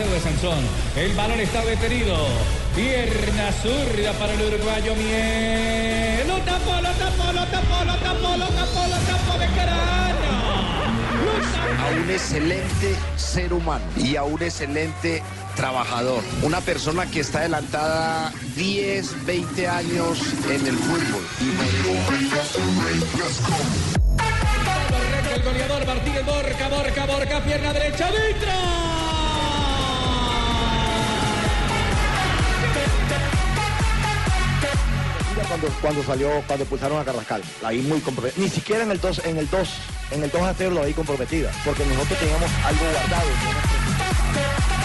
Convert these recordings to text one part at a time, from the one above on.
Marcelo de Sansón. El balón está detenido. Pierna zurda para el uruguayo Miel. Lo tapó, lo tapó, lo tapó, lo tapó, lo tapó, lo tapó de a un excelente ser humano y a un excelente trabajador. Una persona que está adelantada 10, 20 años en el fútbol. El goleador Martínez Borca, Borca, Borca, pierna derecha, dentro. Cuando, cuando salió, cuando pulsaron a Carrascal, la vi muy comprometida. Ni siquiera en el 2, en el 2, en el 2 a 0 la vi comprometida, porque nosotros teníamos algo guardado. Ladies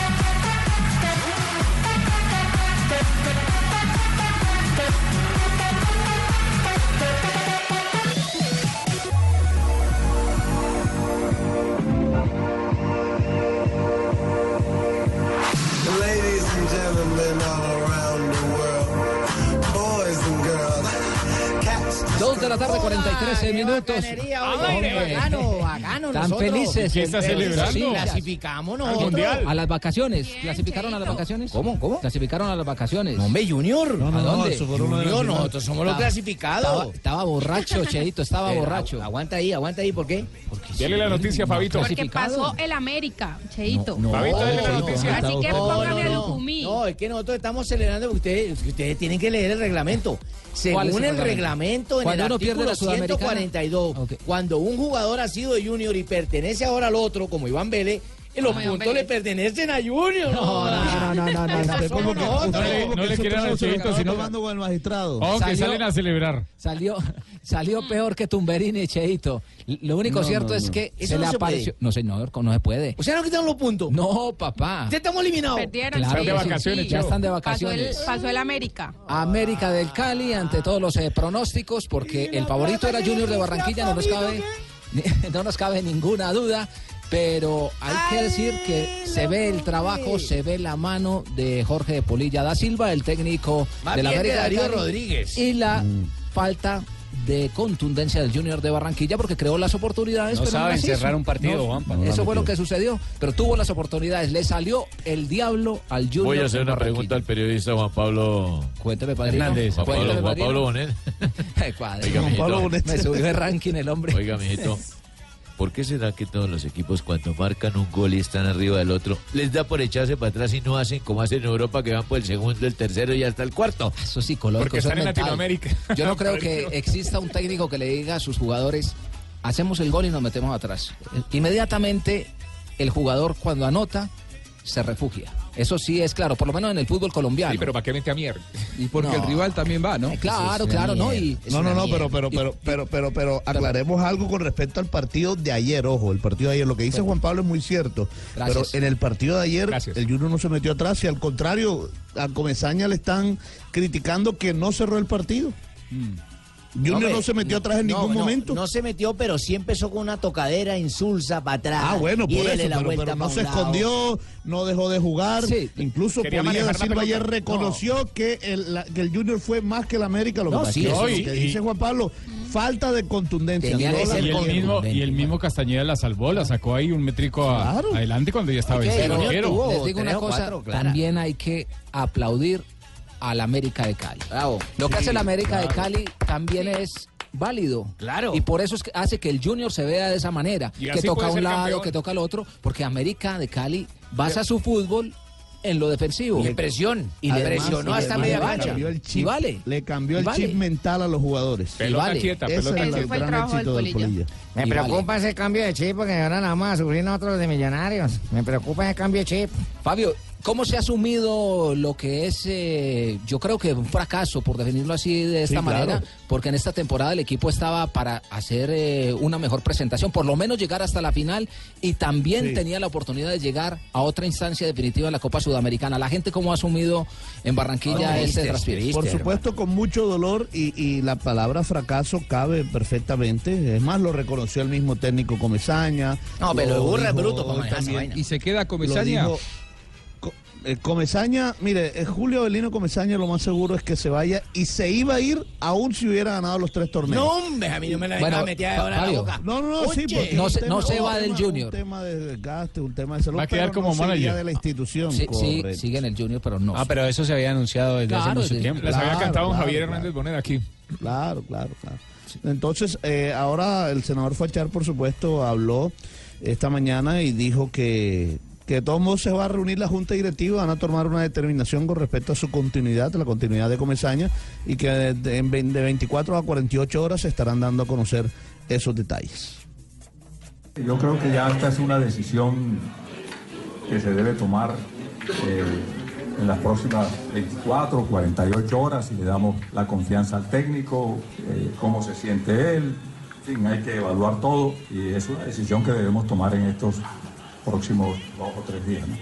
la tarde, 43 minutos. Hombre, bacano, bacano, Tan nosotros. felices. ¿Qué está celebrando? sí, Clasificamos Al nosotros. Mundial. A las vacaciones. ¿Clasificaron a las vacaciones? ¿Cómo? ¿Cómo? Clasificaron a las vacaciones. Hombre, Junior. ¿A dónde? Junior, nosotros somos los Estaba- clasificados. Estaba, estaba borracho, Cheito, estaba Eh, borracho. Aguanta ahí, aguanta ahí, ¿por qué? Dele la noticia, Fabito. Porque pasó el América, Cheito. No, Fabito, dele la no, noticia. Así que no, póngame no, a no. Lucumí. No, es que nosotros estamos celebrando ustedes, ustedes tienen que leer el reglamento. ¿Cuál es Según el reglamento, en Cuando el uno pierde artículo la Sudamericana. 142, Ok. cuando un jugador ha sido de Junior y pertenece ahora al otro, como Iván Vélez, los Como Iván puntos le Vélez. pertenecen a Junior. No, no, no, no, no, no, no. Esos somos nosotros. No le, no le quieran al Cheito, sino con el magistrado. oh, que Salió- salen a celebrar. Salió, salió peor que Tumberini, Cheito. Lo único No, cierto no, es no. que se no le se apareció. puede. No, señor, no se puede. O sea, no quitaron los puntos. No, papá. Ya estamos eliminados. Perdieron, Claro sí, de que vacaciones, sí. Ya están de Pasó el, vacaciones. pasó el América. América del Cali ante todos los eh, pronósticos porque el favorito era Junior de Barranquilla, no nos cabe no nos cabe ninguna duda, pero hay que decir que se ve el trabajo, se ve la mano de Jorge de Polilla da Silva, el técnico Más de la de América del Darío Cali, Rodríguez. y la falta de contundencia del Junior de Barranquilla porque creó las oportunidades. No pero saben cerrar un partido, Juanpa. Eso fue lo que sucedió, pero tuvo las oportunidades. Le salió el diablo al Junior. Voy a hacer de una pregunta al periodista Juan Pablo Cuénteme, padrino. Hernández. Juan Pablo, Cuénteme, Juan padrino. Pablo Bonet. Oiga, Juan. Pablo Bonet. Me subió el ranking el hombre. Oiga, mijito. ¿Por qué será que todos los equipos cuando marcan un gol y están arriba del otro, les da por echarse para atrás y no hacen como hacen en Europa que van por el segundo, el tercero y hasta el cuarto? Eso es psicológico. Porque están es en mental. Latinoamérica. Yo no creo que exista un técnico que le diga a sus jugadores, hacemos el gol y nos metemos atrás. Inmediatamente el jugador cuando anota se refugia. Eso sí es claro, por lo menos en el fútbol colombiano. Sí, pero ¿para qué mete a mierda? Y porque No. el rival también va, ¿no? Eh, Claro, claro, ¿no? Y No, no, no, pero, pero, pero, pero, pero, pero aclaremos algo con respecto al partido de ayer, ojo, el partido de ayer. Lo que dice Juan Pablo es muy cierto. Gracias. Pero en el partido de ayer, Gracias. el Junior no se metió atrás y al contrario, a Comesaña le están criticando que no cerró el partido. Junior Hombre, no se metió atrás en no, ningún no, momento. No se metió, pero sí empezó con una tocadera insulsa para atrás. Ah, bueno, por eso, la pero, vuelta pero no se escondió, no dejó de jugar. Sí. Incluso la Silva ayer reconoció que, el, la- que el Junior fue más que el América. Lo que sí, eso lo sí. que Y- dice Juan Pablo, falta de contundencia. Tenía no que la- ser Y el, mismo, y el mismo Castañeda la salvó, la sacó ahí un métrico a- Claro. adelante cuando ya estaba Ok, en el cero Junior arquero. tuvo- les digo una cosa, cuatro, también hay que aplaudir al América de Cali. Bravo. Lo que hace el América de Cali también es válido. Claro. Y por eso es que hace que el Junior se vea de esa manera. Y que toca a un lado, campeón. que toca al otro, porque América de Cali basa su fútbol en lo defensivo. Y presión. Y le presionó hasta además media cancha. Y vale. le cambió el vale. chip mental a los jugadores. Pelota vale. quieta, Ese pelota es Ese el fue el gran trabajo éxito del del Polilla. Polilla. Me Y preocupa vale. ese cambio de chip porque ahora nada más a sufrir nosotros de millonarios. Me preocupa ese cambio de chip. Fabio, ¿cómo se ha asumido lo que es, eh, yo creo que un fracaso, por definirlo así de esta Sí, claro. manera? Porque en esta temporada el equipo estaba para hacer eh, una mejor presentación, por lo menos llegar hasta la final y también Sí. tenía la oportunidad de llegar a otra instancia definitiva de la Copa Sudamericana. ¿La gente cómo ha asumido en Barranquilla No, este triste. Por supuesto, con mucho dolor y, y la palabra fracaso cabe perfectamente. Es más, lo reconoció el mismo técnico Comesaña. No, pero Lo burra es bruto vaina. Y se queda Comesaña. Eh, Comesaña, mire, eh, Julio Avelino Comesaña lo más seguro es que se vaya y se iba a ir aún si hubiera ganado los tres torneos. No, hombre, a mí no me la Bueno, meter ahora en la Fabio. boca. No, no, no, sí, porque No se- no se un va del Junior. Un tema de desgaste, un tema de salud. Va a quedar pero como no manager. de la institución. Sí, sí, sigue en el Junior, pero no. Ah, pero eso se había anunciado desde Claro, hace mucho tiempo. Les había cantado un claro, Javier claro. Hernández Bonet aquí. Claro, claro, claro. Entonces, eh, ahora el senador Fachar, por supuesto, habló esta mañana y dijo que, que de todos modos se va a reunir la Junta Directiva, van a tomar una determinación con respecto a su continuidad, la continuidad de Comesaña, y que de, de- en ve- de 24 a 48 horas se estarán dando a conocer esos detalles. Yo creo que ya esta es una decisión que se debe tomar eh, en las próximas 24 o 48 horas y le damos la confianza al técnico, eh, cómo se siente él, en fin, hay que evaluar todo y es una decisión que debemos tomar en estos próximos dos o tres días. ¿no?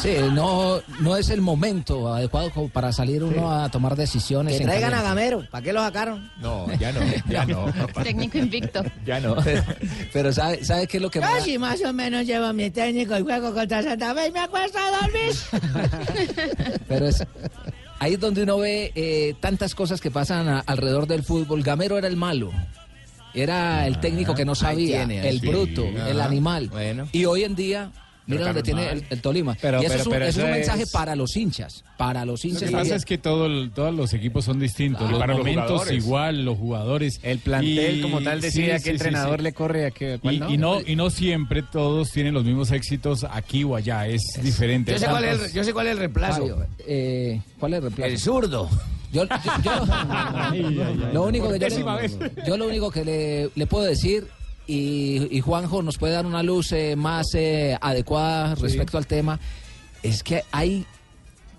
Sí, no, no es el momento adecuado como para salir uno a tomar decisiones. Que en traigan a. Gamero. ¿Para qué lo sacaron? No, ya no, ya no. Técnico invicto. Ya no. Pero, pero ¿sabe, ¿sabe qué es lo que da- Casi más o menos llevo mi técnico y juego contra Santa Fe y me acuesto a dormir. Pero es ahí es donde uno ve eh, tantas cosas que pasan a- alrededor del fútbol. Gamero era el malo. Era el técnico que no sabía, tiene, el sí. bruto, el animal. Bueno. Y hoy en día, mira donde tiene el, el Tolima. Pero- y eso pero- es un, pero eso es un eso mensaje es- para los hinchas. Para los Lo hinchas que pasa es que todo el- todos los equipos son distintos. Ah, los para momentos igual, los jugadores. El plantel Y- como tal decide sí, a qué sí, entrenador sí. le corre a qué. cuál Y, y no, y no siempre todos tienen los mismos éxitos aquí o allá, es diferente. Yo sé, cuál es el, yo sé cuál es el reemplazo. Eh, ¿Cuál es el reemplazo? El zurdo. Yo, yo- yo- lo único que yo, Décima le, vez. yo lo único que le, le puedo decir y, y Juanjo nos puede dar una luz eh, más eh, adecuada respecto al tema es que hay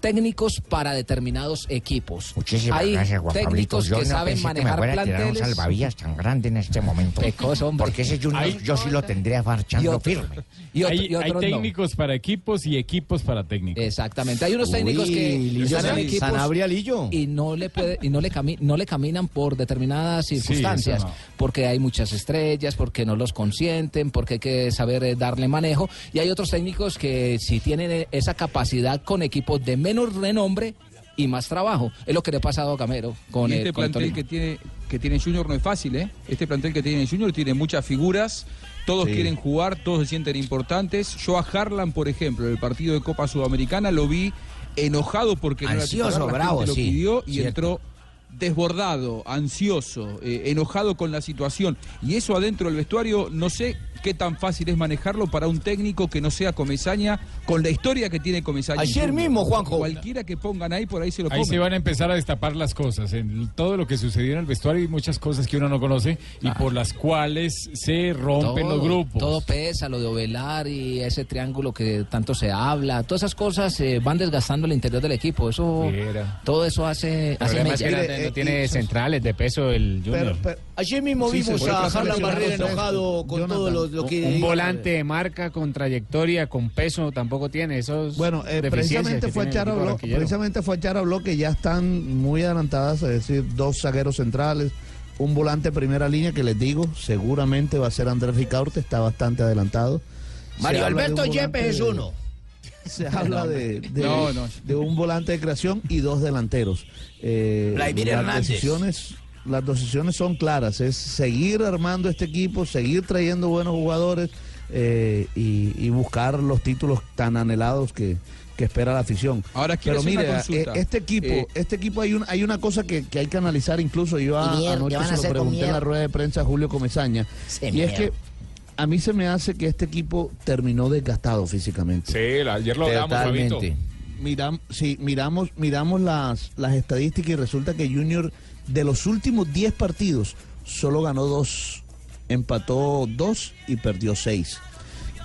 técnicos para determinados equipos. Muchísimas hay gracias, Juan Pablito. técnicos Yo que no saben pensé que me manejar a tirar un planteles. salvavidas tan grande en este momento. Hombre. Porque ese Junior Hay- yo sí lo tendría Y marchando otro- firme. y otro- hay, y hay otros no. técnicos para equipos y equipos para técnicos. Exactamente. Hay unos técnicos que Lillo están en San- equipos Sanabria Lillo. y no le puede y no le cami- no le caminan por determinadas circunstancias, no. porque hay muchas estrellas, porque no los consienten, porque hay que saber eh, darle manejo y hay otros técnicos que si tienen eh, esa capacidad con equipos de menos renombre y más trabajo. Es lo que le ha pasado a Camero con Y el este con plantel que tiene que tiene Junior no es fácil, ¿eh? Este plantel que tiene Junior tiene muchas figuras, todos Sí. quieren jugar, todos se sienten importantes. Yo a Harlan, por ejemplo, en el partido de Copa Sudamericana lo vi enojado porque no era Ansioso, titular, la bravo, gente lo sí, pidió y cierto. entró desbordado, ansioso, eh, enojado con la situación. Y eso adentro del vestuario, no sé qué tan fácil es manejarlo para un técnico que no sea Comesaña, con la historia que tiene Comesaña. Ayer mismo, Juanjo. Cualquiera que pongan ahí, por ahí se lo Ahí comen. se van a empezar a destapar las cosas. En todo lo que sucedió en el vestuario hay muchas cosas que uno no conoce y por las cuales se rompen los grupos. Todo pesa, lo de Ovelar y ese triángulo que tanto se habla, todas esas cosas eh, van desgastando el interior del equipo. Eso, todo eso hace, hace es que tiene centrales de peso el Junior. Pero, pero- Ayer mismo Sí, vimos a Harlan Barrera enojado con Jonathan. todo lo, lo que... un volante de marca con trayectoria, con peso, tampoco tiene. Esos Bueno, eh, precisamente fue tiene el Char equipo habló, barranquillero. precisamente fue Char habló que ya están muy adelantadas, es decir, dos zagueros centrales, un volante de primera línea que les digo, seguramente va a ser Andrés Ricaurte, está bastante adelantado. Mario Alberto Yepes es de- uno. Se habla de, de- No, no. de un volante de creación y dos delanteros. Eh, Vladimir las Hernández. decisiones, las decisiones son claras, es seguir armando este equipo, seguir trayendo buenos jugadores eh, y, y buscar los títulos tan anhelados que, que espera la afición. Ahora quiero Pero mire, este equipo, Eh, este equipo hay un, hay una cosa que, que hay que analizar, incluso yo a- anoche se lo pregunté en la rueda de prensa a Julio Comesaña. Se y es que a mí se me hace que este equipo terminó desgastado físicamente. Sí, ayer lo hablamos. Totalmente. Miram, sí, miramos, miramos las, las estadísticas y resulta que Junior de los últimos 10 partidos solo ganó dos, empató dos y perdió seis.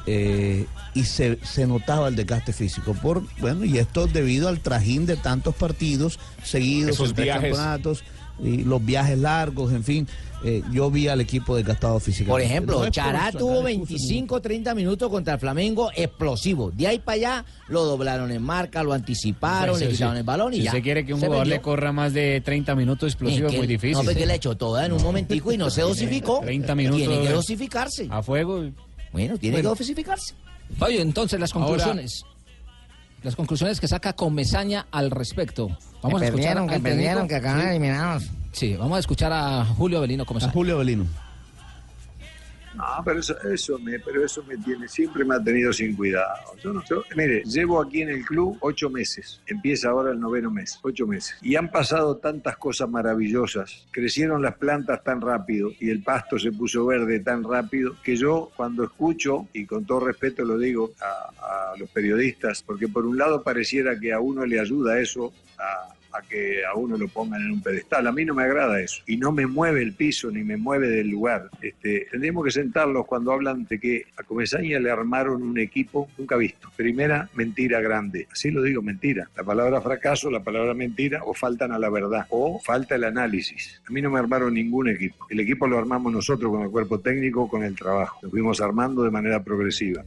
Eh, y se, se notaba el desgaste físico. Por, bueno, y esto debido al trajín de tantos partidos seguidos, Esos en tres viajes. campeonatos, y los viajes largos, en fin. eh, yo vi al equipo desgastado físicamente. Por ejemplo, No Chará tuvo excusas, 25, 30 minutos contra el Flamengo explosivo. De ahí para allá lo doblaron en marca, lo anticiparon, Eso le sí. quitaron el balón y si ya. usted quiere que un jugador le corra más de 30 minutos explosivo, Es muy difícil. No, porque le echó toda en un momentico y no se dosificó. 30 minutos Tiene que dosificarse. A fuego. Bueno, tiene Bueno. que dosificarse. Fabio, entonces las Ahora- conclusiones. las conclusiones que saca Comesaña al respecto. Vamos Que a escuchar perdieron, que perdieron, que acaban Sí. eliminados. Sí, vamos a escuchar a Julio Belino Comesaña. Julio Belino. No, pero eso, eso me, pero eso me tiene, siempre me ha tenido sin cuidado. Yo no, yo- mire, llevo aquí en el club ocho meses. Empieza ahora el noveno mes, ocho meses. Y han pasado tantas cosas maravillosas. Crecieron las plantas tan rápido y el pasto se puso verde tan rápido que yo cuando escucho, y con todo respeto lo digo a, a los periodistas, porque por un lado pareciera que a uno le ayuda eso a a que a uno lo pongan en un pedestal. A mí no me agrada eso. Y no me mueve el piso ni me mueve del lugar. Este, tendríamos que sentarlos cuando hablan de que a Comesaña le armaron un equipo nunca visto. Primera mentira grande. Así lo digo, mentira. La palabra fracaso, la palabra mentira, o faltan a la verdad, o falta el análisis. A mí no me armaron ningún equipo. El equipo lo armamos nosotros con el cuerpo técnico, con el trabajo. Lo fuimos armando de manera progresiva.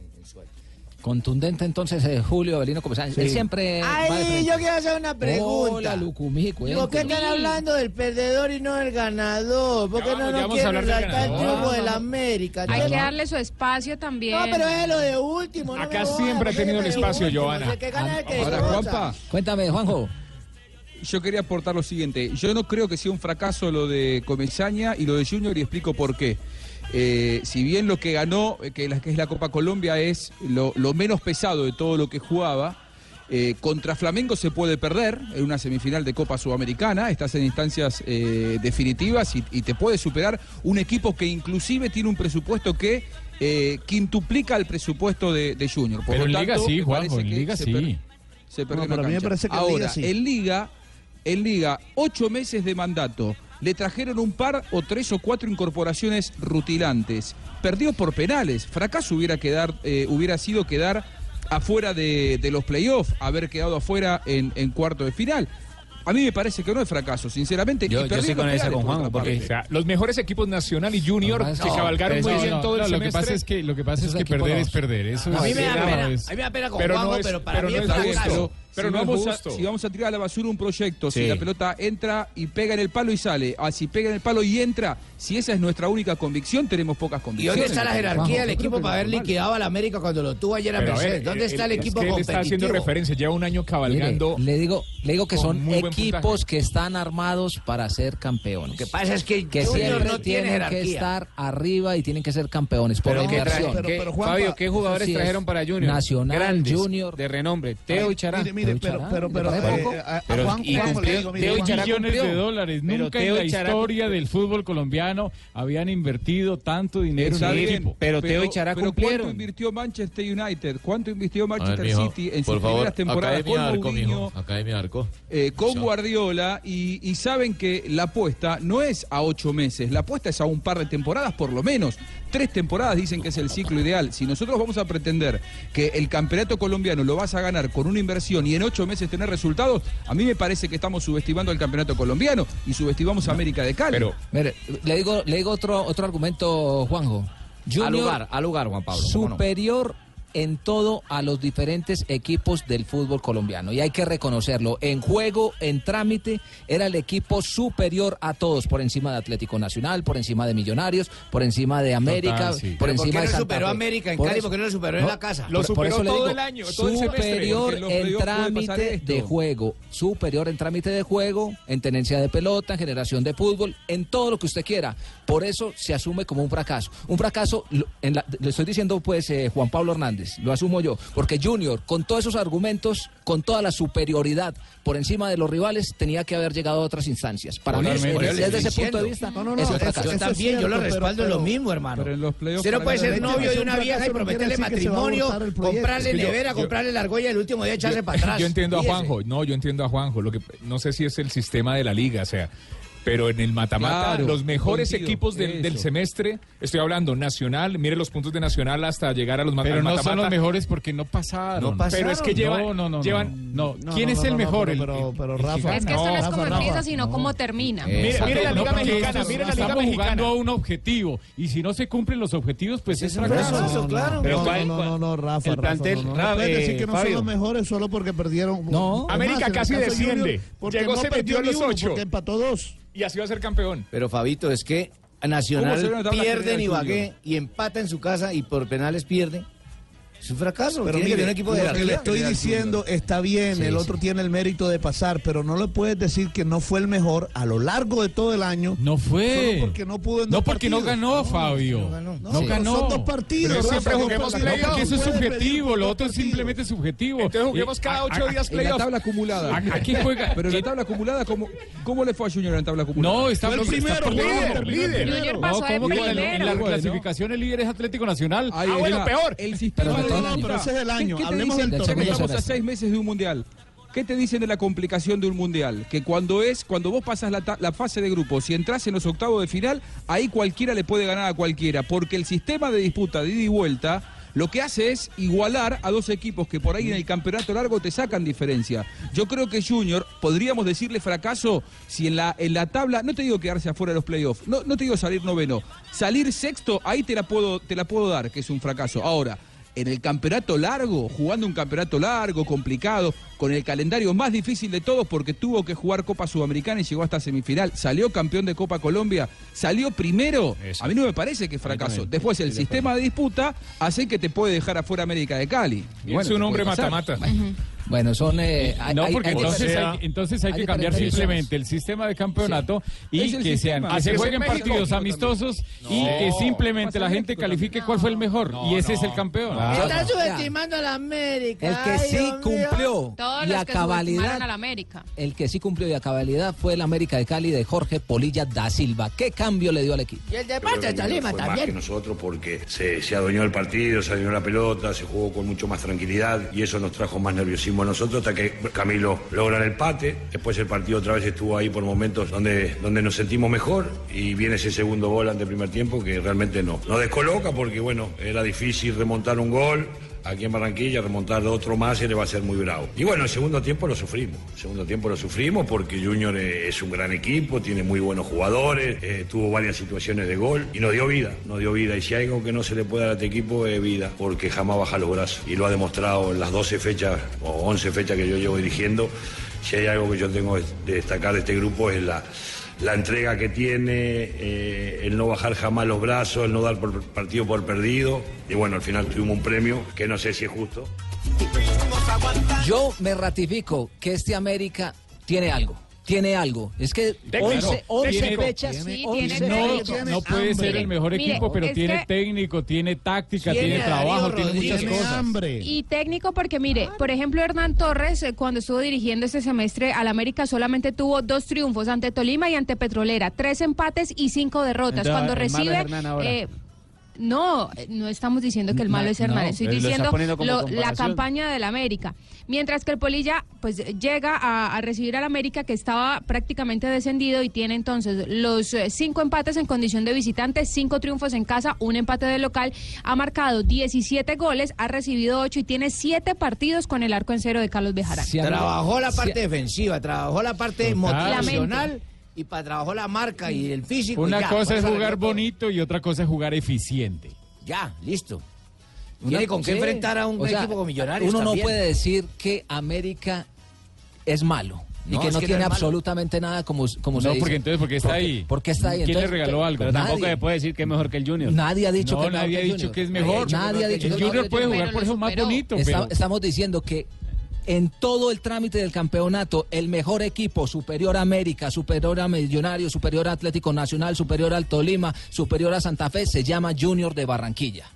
Contundente entonces eh, Julio Belino Comesaña. Sí. Él siempre de Ay, yo quiero hacer una pregunta. Hola, Lucumí, ¿Por qué están hablando del perdedor y no del ganador? ¿Por qué no nos vamos a quieren hablar del resaltar el triunfo del No, no. América? Hay que darle su espacio también. No, pero es lo de último. no Acá siempre ha tenido el de espacio, último, gana el que Ahora. Juanpa. Cuéntame, Juanjo. Yo quería aportar lo siguiente. Yo no creo que sea un fracaso lo de Comesaña y lo de Junior y explico por qué. Eh, si bien lo que ganó, eh, que, la, que es la Copa Colombia, es lo, lo menos pesado de todo lo que jugaba, eh, contra Flamengo se puede perder en una semifinal de Copa Sudamericana, estás en instancias eh, definitivas y, y te puede superar un equipo que inclusive tiene un presupuesto que eh, quintuplica el presupuesto de, de Junior. Por Pero lo en Liga tanto, sí, Juanjo, parece en que Liga se sí. per- se perdió No, en la pero a mí me cancha. parece que en Liga Ahora, sí. en Liga, en Liga, ocho meses de mandato. Le trajeron un par o tres o cuatro incorporaciones rutilantes. Perdió por penales. Fracaso hubiera, quedar, eh, hubiera sido quedar afuera de, de los playoffs, haber quedado afuera en, en cuarto de final. A mí me parece que no es fracaso, sinceramente. Yo- yo sí con los esa con otra porque o sea, los mejores equipos Nacional y Junior No, se no, cabalgaron muy bien no, todo el no, lo que semestre. pasa es que lo que pasa es es que perder es perder. Eso A mí me da pena, es- a mí me da pena con pero Juanjo, es- pero para pero mí no es es fracaso. Pero si no es vamos, a, si vamos a tirar a la basura un proyecto, Sí. si la pelota entra y pega en el palo y sale, ah, si pega en el palo y entra, si esa es nuestra única convicción, tenemos pocas ¿Y convicciones. dónde está la jerarquía del equipo que para haber liquidado al América cuando lo tuvo ayer a Pero Mercedes? ¿Dónde está el es equipo que él está haciendo competitivo? referencia, lleva un año cabalgando. Mire, le digo, le digo que son equipos que están armados para ser campeones. Lo que pasa es que, que Junior siempre no tiene tienen que jerarquía. estar arriba y tienen que ser campeones por Pero, ¿qué inversión. qué- Fabio, ¿qué jugadores Sí trajeron para Junior? Nacional, Grandes, Junior. de renombre. Teo y Chará. Mire, mire, pero, pero, pero, ¿le parece eh, Pero, Juan- y Juanjo le cumplió- digo, mire, Teo y Juan- Chará millones cumplió. de dólares. Pero Nunca Teo en la historia del fútbol colombiano habían invertido tanto dinero en Está un bien, equipo. pero Teo y Chará pero cumplieron. ¿Cuánto invirtió Manchester United? ¿Cuánto invirtió Manchester City en sus primeras temporadas Academia con Arco, Mourinho? mijo. Academia Arco. eh, con Chao. Guardiola y, y saben que la apuesta no es a ocho meses, la apuesta es a un par de temporadas por lo menos. Tres temporadas dicen que es el ciclo ideal. Si nosotros vamos a pretender que el campeonato colombiano lo vas a ganar con una inversión y en ocho meses tener resultados, a mí me parece que estamos subestimando al campeonato colombiano y subestimamos a América de Cali. Pero Mire, le digo, le digo otro, otro argumento, Juanjo. Junior Al lugar, al lugar, Juan Pablo. ¿cómo no? En todo a los diferentes equipos del fútbol colombiano. Y hay que reconocerlo. En juego, en trámite, era el equipo superior a todos, por encima de Atlético Nacional, por encima de Millonarios, por encima de América, sí. por ¿Pero ¿Por qué encima no de Santa superó a Fe. América en Por Cali? eso- ¿Por qué no lo superó en No, la casa? lo por superó eso todo digo, el año, todo el semestre, superior en en trámite de juego, superior en trámite de juego, en tenencia de pelota, en generación de fútbol, en todo lo que usted quiera. Por eso se asume como un fracaso. Un fracaso, en la- le estoy diciendo pues eh, Juan Pablo Hernández, lo asumo yo, porque Junior, con todos esos argumentos, con toda la superioridad por encima de los rivales, tenía que haber llegado a otras instancias. Para mí, desde, ese punto de vista, No, no, no, es un fracaso. Yo eso también, yo lo pero- respaldo lo mismo, hermano. pero en los playoffs Usted no puede ser novio de una vieja y prometerle matrimonio, comprarle Es que yo- nevera, yo- comprarle la argolla y el último día echarse para atrás. Yo entiendo a. Juanjo, no, yo entiendo a Juanjo, lo que no sé si es el sistema de la liga, o sea, pero en el matamata Claro, los mejores coincido, equipos del, del semestre, estoy hablando Nacional, mire los puntos de Nacional hasta llegar a los Pero no son matamata. los mejores porque no pasaron. No pasaron. Pero es que llevan- No, no, no. llevan- no. No, ¿Quién no, es no, el no, mejor? pero- pero- Rafa-. Es que esto no, es como empieza, sino cómo termina. Mire, mire la Liga Mexicana, mire la Liga estamos Mexicana. jugando a un objetivo y si no se cumplen los objetivos, pues es No, fracaso. no, no, no, Pero no, ¿cuál- no, no, no, Rafa, el Rafa, plantel- no, puedes decir eh, que no son los mejores solo porque perdieron. No. Es América casi desciende. Llegó, se metió los ocho. Porque empató dos. Y así va a ser campeón. Pero Fabito, es que ¿Cómo se ve Nacional pierde en Ibagué y empata en su casa y por penales pierde. Es un fracaso. Pero mire, un equipo de lo que le estoy diciendo está bien, Sí, el sí. otro tiene el mérito de pasar, pero no le puedes decir que no fue el mejor a lo largo de todo el año. No fue. Solo porque no pudo en No dos porque no ganó, Fabio. No ganó. son dos partidos. Pero siempre dos juguemos playoff. porque eso es subjetivo, lo otro es simplemente subjetivo. Entonces juguemos Eh, cada ocho a- días En la playoff. tabla acumulada. ¿A- a quién juega? Pero en la tabla acumulada, ¿cómo, ¿cómo le fue a Junior en la tabla acumulada? No, está, el está primero, por líder, líder. Junior No, pasó de ¿cómo que en, la- en la primero. clasificación el líder es Atlético Nacional? Ah, bueno, peor. El sistema no, no, pero ese es el año. ¿Qué, Hablemos del torneo. estamos a seis meses de un mundial. ¿Qué te dicen de la complicación de un mundial? Que cuando es, cuando vos pasas la, fase de grupos y entras en los octavos de final, ahí cualquiera le puede ganar a cualquiera, porque el sistema de disputa de ida y vuelta lo que hace es igualar a dos equipos que por ahí en el campeonato largo te sacan diferencia. Yo creo que Junior, podríamos decirle fracaso si en la, en la tabla, no te digo quedarse afuera de los playoffs, no, no te digo salir noveno, salir sexto, ahí te la puedo, te la puedo dar, que es un fracaso. Ahora, en el campeonato largo, jugando un campeonato largo, complicado, con el calendario más difícil de todos porque tuvo que jugar Copa Sudamericana y llegó hasta semifinal, salió campeón de Copa Colombia, salió primero, a mí no me parece que es fracaso. Después el sistema de disputa hace que te puede dejar afuera América de Cali. Y es un hombre mata-mata. Bueno, son. eh, hay- No, porque hay entonces hay, entonces hay hay que cambiar simplemente el sistema de campeonato y Es el que, sean, que se jueguen México. partidos amistosos y que simplemente la gente México califique cuál fue el mejor y ese es el campeón. Está subestimando a la América. El que Ay, sí cumplió Todos y los a que cabalidad. a la América. El que sí cumplió y a cabalidad fue el América de Cali de Jorge Polilla da Silva. ¿Qué cambio le dio al equipo? Y el creo que Tolima fue más que también. nosotros porque se, se adueñó el partido, se adueñó la pelota, se jugó con mucho más tranquilidad y eso nos trajo más nerviosismo nosotros hasta que Camilo logra el empate. Después el partido otra vez estuvo ahí por momentos donde, donde nos sentimos mejor y viene ese segundo gol ante el primer tiempo que realmente no. Nos descoloca porque bueno, era difícil remontar un gol. Aquí en Barranquilla, remontar otro más y le va a ser muy bravo. Y bueno, el segundo tiempo lo sufrimos. El segundo tiempo lo sufrimos porque Junior es un gran equipo, tiene muy buenos jugadores, eh, tuvo varias situaciones de gol y nos dio vida, nos dio vida. Y si hay algo que no se le puede dar a este equipo es vida, porque jamás baja los brazos. Y lo ha demostrado en las 12 fechas o 11 fechas que yo llevo dirigiendo. Si hay algo que yo tengo de destacar de este grupo es la, la entrega que tiene, eh, el no bajar jamás los brazos, el no dar por partido por perdido. Y bueno, al final tuvimos un premio que no sé si es justo. Yo me ratifico que este América tiene algo. Tiene algo. Es que Técnico. 11, 11 Tiene- fechas. Sí, 11 tiene No, no puede ser el mejor Mire, equipo, pero tiene que- técnico, tiene táctica, Tiene trabajo, tiene muchas cosas. hambre. Y técnico porque mire, por ejemplo Hernán Torres eh, cuando estuvo dirigiendo este semestre al América solamente tuvo dos triunfos ante Tolima y ante Petrolera, tres empates y cinco derrotas. Entonces, cuando el malo es recibe Hernán ahora. eh, no, eh, no estamos diciendo que el malo No, es Hernán, no, estoy diciendo lo- la campaña del América. Mientras que el Polilla pues llega a, a recibir al América que estaba prácticamente descendido y tiene entonces los eh, cinco empates en condición de visitante, cinco triunfos en casa, un empate de local, ha marcado 17 goles, ha recibido 8 y tiene siete partidos con el arco en cero de Carlos Bejarán. Trabajó la parte defensiva, trabajó la parte motivacional y para trabajó la marca y el físico. Una ya, cosa es jugar bonito y otra cosa es jugar eficiente. Ya, listo. Tiene con qué enfrentar a un O sea, equipo con millonarios. Uno también. no puede decir que América es malo. Y No, que es no que tiene malo. absolutamente nada como, como se No, dice. porque entonces, ¿por qué está ¿Por qué- ahí? ¿Por qué está ahí? ¿Quién le regaló ¿qué- algo? Pero tampoco le puede decir que es mejor que el Junior. Nadie ha dicho No, que es mejor nadie que ha el dicho Junior. que es mejor. dicho Nadie ha dicho El que es mejor Junior puede jugar por eso más bonito, Está- pero... Estamos diciendo que en todo el trámite del campeonato, el mejor equipo, superior a América, superior a Millonarios, superior a Atlético Nacional, superior al Tolima, superior a Santa Fe, se llama Junior de Barranquilla.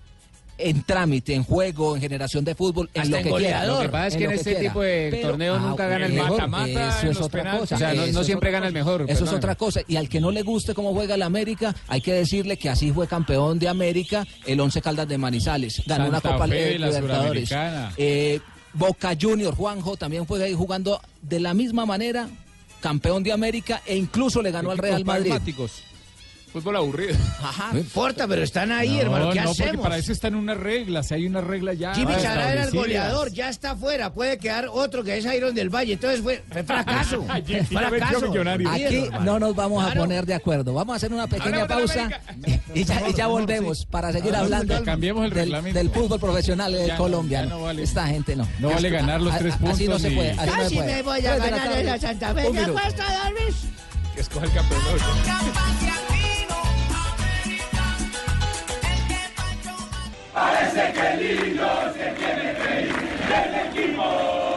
En trámite, en juego, en generación de fútbol, en Hasta lo que quiera. goleador. Lo que pasa es en que en este quiera. tipo de Pero- torneos Ah, nunca gana el mata-mata Eso es otra cosa. O sea, no- siempre gana el mejor, Eso es otra cosa. Y al que no le guste cómo juega el América, hay que decirle que así fue campeón de América el Once Caldas de Manizales. Ganó una Santa Copa Fe, Libertadores. Eh, Boca Junior, Juanjo, también fue ahí jugando de la misma manera, campeón de América e incluso le ganó al Real Madrid. pragmáticos. Fútbol aburrido. Ajá. No importa, pero están ahí, No, hermano. ¿Qué no, porque hacemos? para eso están unas reglas, hay una regla ya Jimmy Chará era el goleador, ya está afuera. Puede quedar otro que es Iron del Valle. Entonces fue, fue fracaso. Fracaso. Aquí no nos vamos a poner de acuerdo. Vamos a hacer una pequeña pausa y ya, y ya volvemos para seguir Ah, hablando cambiemos el del, reglamento. del fútbol profesional de Ya no, Colombia. ya no vale. Esta gente no. No vale ganar los tres Así no puntos se ni- puede. Así no se Casi puede. me voy a ganar en la Santa Fe. Un ¿Me minuto. apuesto, Darvis? Que escoge el campeón. Parece que Lillo se tiene que ir del equipo,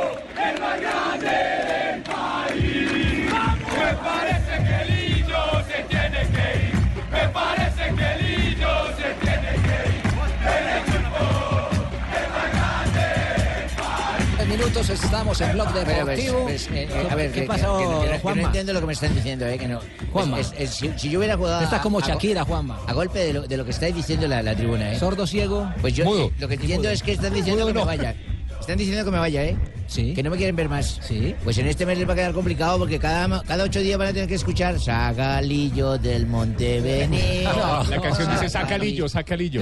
minutos estamos en Blog pues, Deportivo. pues, eh, eh, a ver, ¿Qué que- pasó, que- que no- Juanma? entiendo lo que me están diciendo, eh, que no. Juanma. Es- es- si, si yo hubiera jugado... Estás como a- Shakira, Juanma. A golpe de lo, de lo que estáis diciendo la, la tribuna, ¿eh? Sordo, ciego. Pues yo Mudo. eh, lo que entiendo es que están diciendo Mudo que me no. vaya. Están diciendo que me vaya, ¿eh? Sí. Que no me quieren ver más. Sí. Pues en este mes les va a quedar complicado porque cada, cada ocho días van a tener que escuchar Sagalillo del Monteveneo. La canción dice sacalillo, sacalillo.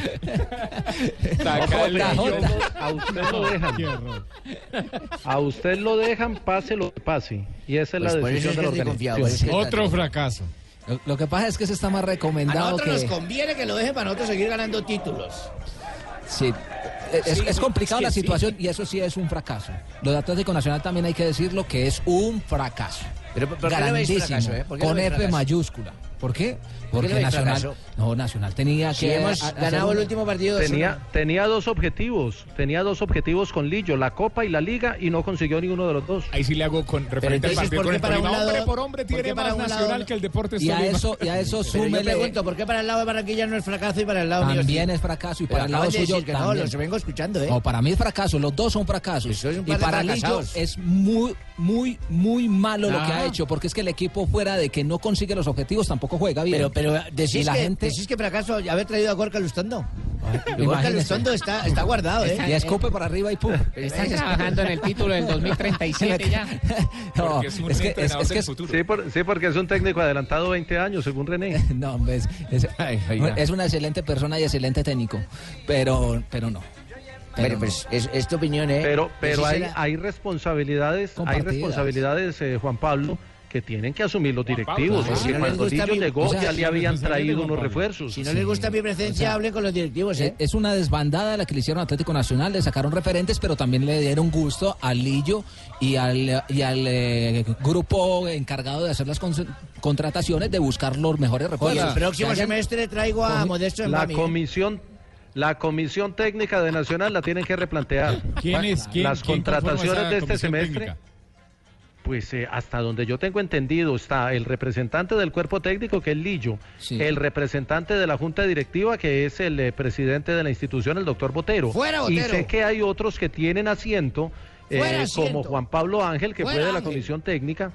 Sacalillo. A usted lo dejan. A usted lo dejan, pase lo que pase. Y esa es Pues la por eso decisión es de la que organización. eso es Otro fracaso. Lo, lo que pasa es que ese está más A recomendado nosotros que... nos conviene que lo dejen para nosotros seguir ganando títulos. Sí. Es, Sí, es es que la situación y eso sí es un fracaso. Lo de Atlético Nacional también hay que decirlo que es un fracaso. Pero, ¿por qué lo veis Grandísimo, fracaso, eh? ¿Por qué lo con F mayúscula. ¿Por qué? ¿Por qué Porque Nacional, no, Nacional tenía Si que hemos ganado el último partido Tenía, tenía dos objetivos, tenía dos objetivos con Lillo, la Copa y la Liga, y no consiguió ninguno de los dos. Ahí sí le hago con referente al partido ¿por con el para un lado- Hombre por hombre tiene para más lado- nacional que el Deportes Y a eso, y a eso Pero yo súmele... pregunto, ¿por qué para el lado de Barranquilla no es fracaso y para el lado mío También sí? es fracaso y Pero para el lado de suyo que no, también. los vengo escuchando, ¿eh? No, para mí es fracaso, los dos son fracasos. Un Y para Lillo es muy, muy, muy malo lo que Ah. ha hecho, porque es que el equipo fuera de que no consigue los objetivos tampoco juega bien. Pero, pero y decís, la que, gente decís que fracaso haber traído a Gorka Lustondo. Gorka. Lustondo está, está guardado, ¿eh? y escupe para arriba y pum. Están trabajando en el título del 2037 ya. No, Porque es un es que, es, entrenador es que del es- futuro. Sí, por- sí, porque es un técnico adelantado 20 años, según René. no, hombre, es, es- una excelente persona y excelente técnico, pero, pero no. Pero Pero pues es, es tu opinión, ¿eh? Pero, pero Ese hay, hay responsabilidades, hay responsabilidades, eh, Juan Pablo, que tienen que asumir los directivos. Porque si no les cuando gusta Lillo mi- llegó o sea, ya le habían traído unos refuerzos. Si no les gusta mi presencia, O sea, hablen con los directivos, ¿eh? Es una desbandada la que le hicieron a Atlético Nacional, le sacaron referentes, pero también le dieron gusto al Lillo y al, y al eh, grupo encargado de hacer las con- contrataciones de buscar los mejores refuerzos. el próximo hayan- semestre traigo a Comi- Modesto La comisión, la comisión técnica de Nacional la tienen que replantear. ¿Quién es? ¿Quién- Las quién contrataciones de este semestre. técnica? Pues eh, hasta donde yo tengo entendido está el representante del cuerpo técnico que es Lillo, Sí. el representante de la junta directiva que es el eh, presidente de la institución, el doctor Botero. ¡Fuera, Y Botero! sé que hay otros que tienen asiento, eh, ¡Fuera, como! Juan Pablo Ángel, que ¡Fuera, fue de la Ángel! comisión técnica.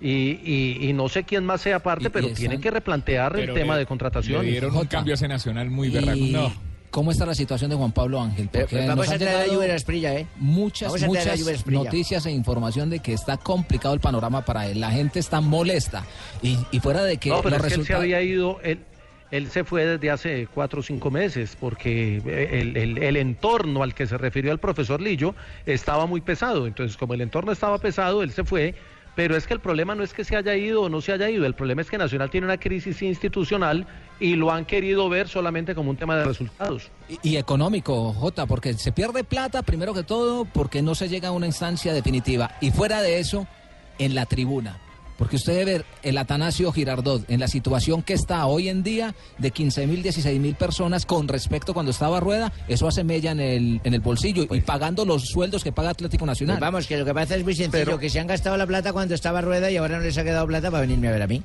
Y, y- y no sé quién más sea parte, Y- y pero tienen que replantear el tema le- de contratación. Le dieron un cambio a ese nacional muy Y- berraco. No. ¿Cómo está la situación de Juan Pablo Ángel? Pero- Porque pero vamos nos a han traer a llegado Lluvia Esprilla, ¿eh? muchas, Vamos a traer a muchas noticias e información de que está complicado el panorama para él. La gente está molesta. Y, y fuera de que No, pero los es que él se había ido, él, él se fue desde hace cuatro o cinco meses, porque eh, el, el- el entorno al que se refirió el profesor Lillo estaba muy pesado. Entonces, como el entorno estaba pesado, él se fue. Pero es que el problema no es que se haya ido o no se haya ido, el problema es que Nacional tiene una crisis institucional y lo han querido ver solamente como un tema de resultados. Y, y económico, Jota, porque se pierde plata primero que todo porque no se llega a una instancia definitiva. Y fuera de eso, en la tribuna. Porque usted debe ver el Atanasio Girardot en la situación que está hoy en día de 15 mil, 16 mil personas con respecto cuando estaba Rueda, eso hace mella en el, en el bolsillo y pagando los sueldos que paga Atlético Nacional. Pues vamos, que lo que pasa es muy sencillo, Pero- que se han gastado la plata cuando estaba Rueda y ahora no les ha quedado plata para venirme a ver a mí.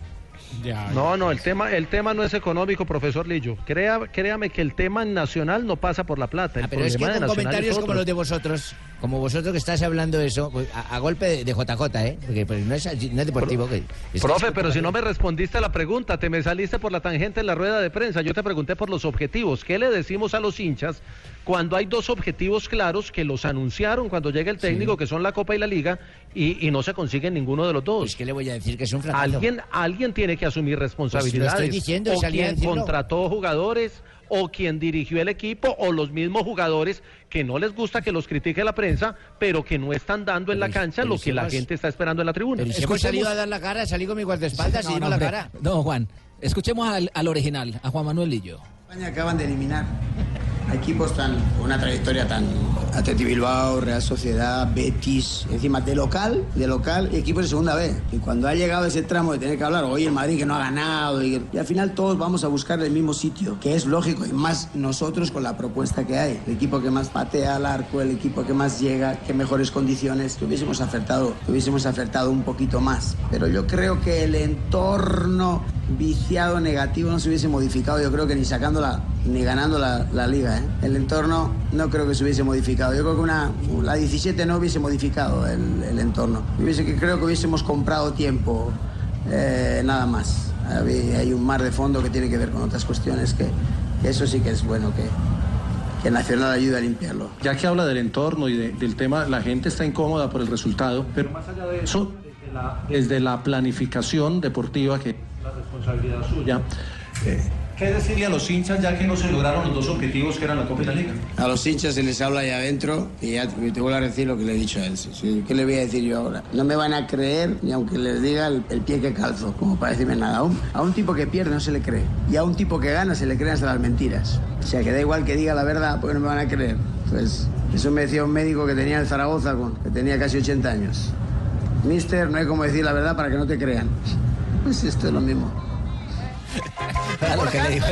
No, no, el tema, el tema no es económico, profesor Lillo. Crea, créame que el tema nacional no pasa por la plata. El Ah, pero es que con Nacional comentarios como los de vosotros, como vosotros que estás hablando de eso, pues, a, a golpe de, de JJ, ¿eh? Porque pues, no, es, no es deportivo. que- es que Profe, pero si no me respondiste a la pregunta, te me saliste por la tangente en la rueda de prensa. Yo te pregunté por los objetivos. ¿Qué le decimos a los hinchas cuando hay dos objetivos claros que los anunciaron cuando llega el técnico, que son la Copa y la Liga, y, y no se consiguen ninguno de los dos? Pues, ¿qué le voy a decir? Que es un fracaso. Alguien, alguien tiene que asumir responsabilidades. Pues lo estoy diciendo, o quien contrató jugadores, o quien dirigió el equipo, o los mismos jugadores que no les gusta que los critique la prensa, pero que no están dando en la cancha pero lo si que la gente está esperando en la tribuna. Pero si hemos salido a dar la cara, salí con mi guardaespaldas y No, dimos no, la hombre. cara. No, Juan, escuchemos al, al original, a Juan Manuel Lillo. España acaban de eliminar equipos tan, con una trayectoria tan Atleti Bilbao, Real Sociedad, Betis, encima de local, de local, equipos de segunda vez. Y cuando ha llegado ese tramo de tener que hablar, oye, el Madrid que no ha ganado, y, y al final todos vamos a buscar el mismo sitio, que es lógico, y más nosotros con la propuesta que hay. El equipo que más patea al arco, el equipo que más llega, que mejores condiciones, que hubiésemos acertado, que hubiésemos acertado un poquito más. Pero yo creo que el entorno viciado negativo no se hubiese modificado, yo creo que ni sacándola ni ganando la, la liga. ¿eh? El entorno no creo que se hubiese modificado. Yo creo que una, la 17 no hubiese modificado el, el entorno. Yo hubiese, que creo que hubiésemos comprado tiempo, eh, nada más. Hay, hay un mar de fondo que tiene que ver con otras cuestiones que, que eso sí que es bueno que, que Nacional ayude a limpiarlo. Ya que habla del entorno y de- del tema, la gente está incómoda por el resultado, pero más allá de eso, desde la, desde la planificación deportiva, que es la responsabilidad suya, eh, ¿qué decirle a los hinchas ya que no se lograron los dos objetivos que eran la Copa y? A los hinchas se les habla ahí adentro y te te a decir lo que le he dicho a él. ¿Qué le voy a decir yo ahora? No me van a creer ni aunque les diga el, pie que calzo, como para decirme nada. A un, a un tipo que pierde no se le cree y a un tipo que gana se le creen hasta las mentiras. O sea que da igual que diga la verdad porque no me van a creer. Pues eso me decía un médico que tenía en Zaragoza, que tenía casi 80 años. Mister, no hay como decir la verdad para que no te crean. Pues esto es lo mismo.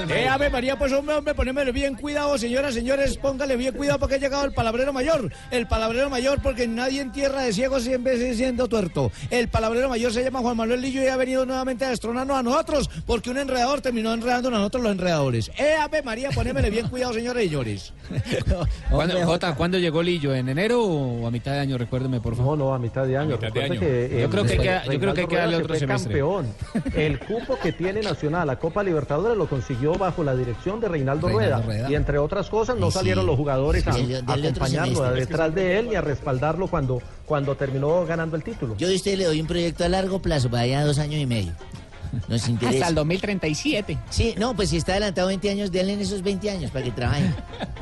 Eh, Ave María, pues hombre, hombre, ponémele bien cuidado, señoras, señores, póngale bien cuidado porque ha llegado el palabrero mayor. El palabrero mayor, porque nadie en tierra de ciegos siempre sigue siendo tuerto. El palabrero mayor se llama Juan Manuel Lillo y ha venido nuevamente a destronarnos a nosotros, porque un enredador terminó enredando a nosotros los enredadores. Eh, Ave María, ponémele bien cuidado, señores y señores. ¿Cuándo, Jota, ¿cuándo llegó Lillo? ¿En enero o a mitad de año? Recuérdeme, por favor. No, no, a mitad de año. mitad de Recuerde año. que, Yo eh, creo que hay que- Reinaldo yo creo que hay que darle otro semestre. campeón. El cupo que tiene Nacional, la Copa Libertadores, lo consiguió bajo la dirección de Reinaldo, Reinaldo Rueda. Rueda. Y entre otras cosas, no sí. salieron los jugadores a, a acompañarlo, a detrás de él y a respaldarlo cuando, cuando terminó ganando el título. Yo de usted le doy un proyecto a largo plazo, para allá dos años y medio. Nos interesa. Hasta el 2037. Sí, no, pues si está adelantado 20 años, denle en esos 20 años para que trabajen.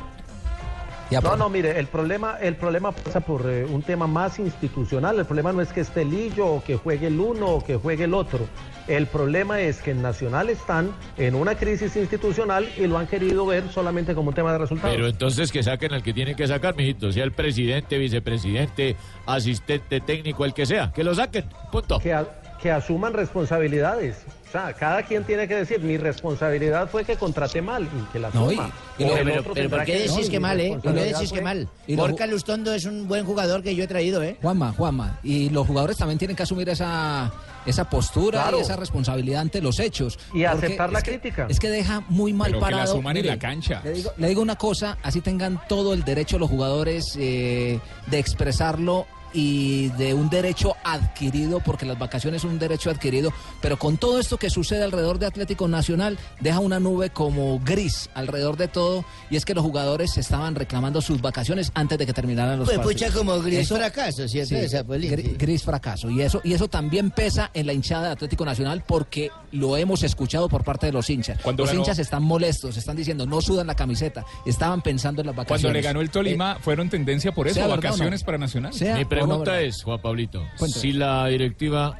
No, no, mire, el problema, el problema pasa por eh, un tema más institucional. El problema no es que esté Lillo o que juegue el uno o que juegue el otro. El problema es que en Nacional están en una crisis institucional y lo han querido ver solamente como un tema de resultados. Pero entonces que saquen al que tienen que sacar, mijito, sea el presidente, vicepresidente, asistente técnico, el que sea, que lo saquen, punto. Que, a- que asuman responsabilidades. O sea, cada quien tiene que decir, mi responsabilidad fue que contraté mal y que la No, y- y lo- el pero, otro pero ¿por qué decís que mal, eh? ¿Por qué decís que mal? Lo- Borca Lustondo es un buen jugador que yo he traído, ¿eh? Juanma, Juanma. Y los jugadores también tienen que asumir esa, esa postura Claro. y esa responsabilidad ante los hechos. Y aceptar la es que- crítica. Es que deja muy mal Pero que la parado. en la cancha. Le digo, le digo una cosa, así tengan todo el derecho los jugadores eh, de expresarlo y de un derecho adquirido, porque las vacaciones son un derecho adquirido, pero con todo esto que sucede alrededor de Atlético Nacional, deja una nube como gris alrededor de todo, y es que los jugadores estaban reclamando sus vacaciones antes de que terminaran los Pues partidos. pucha, como gris Eso- fracaso, ¿cierto? Sí, Esa gris fracaso. Y eso, y eso también pesa en la hinchada de Atlético Nacional porque lo hemos escuchado por parte de los hinchas. Cuando los ganó- hinchas están molestos, están diciendo no sudan la camiseta, estaban pensando en las vacaciones. Cuando le ganó el Tolima, Eh, fueron tendencia por eso, verdad no. vacaciones para Nacional. Sea pregunta verdad. es, Juan Pablito, si la directiva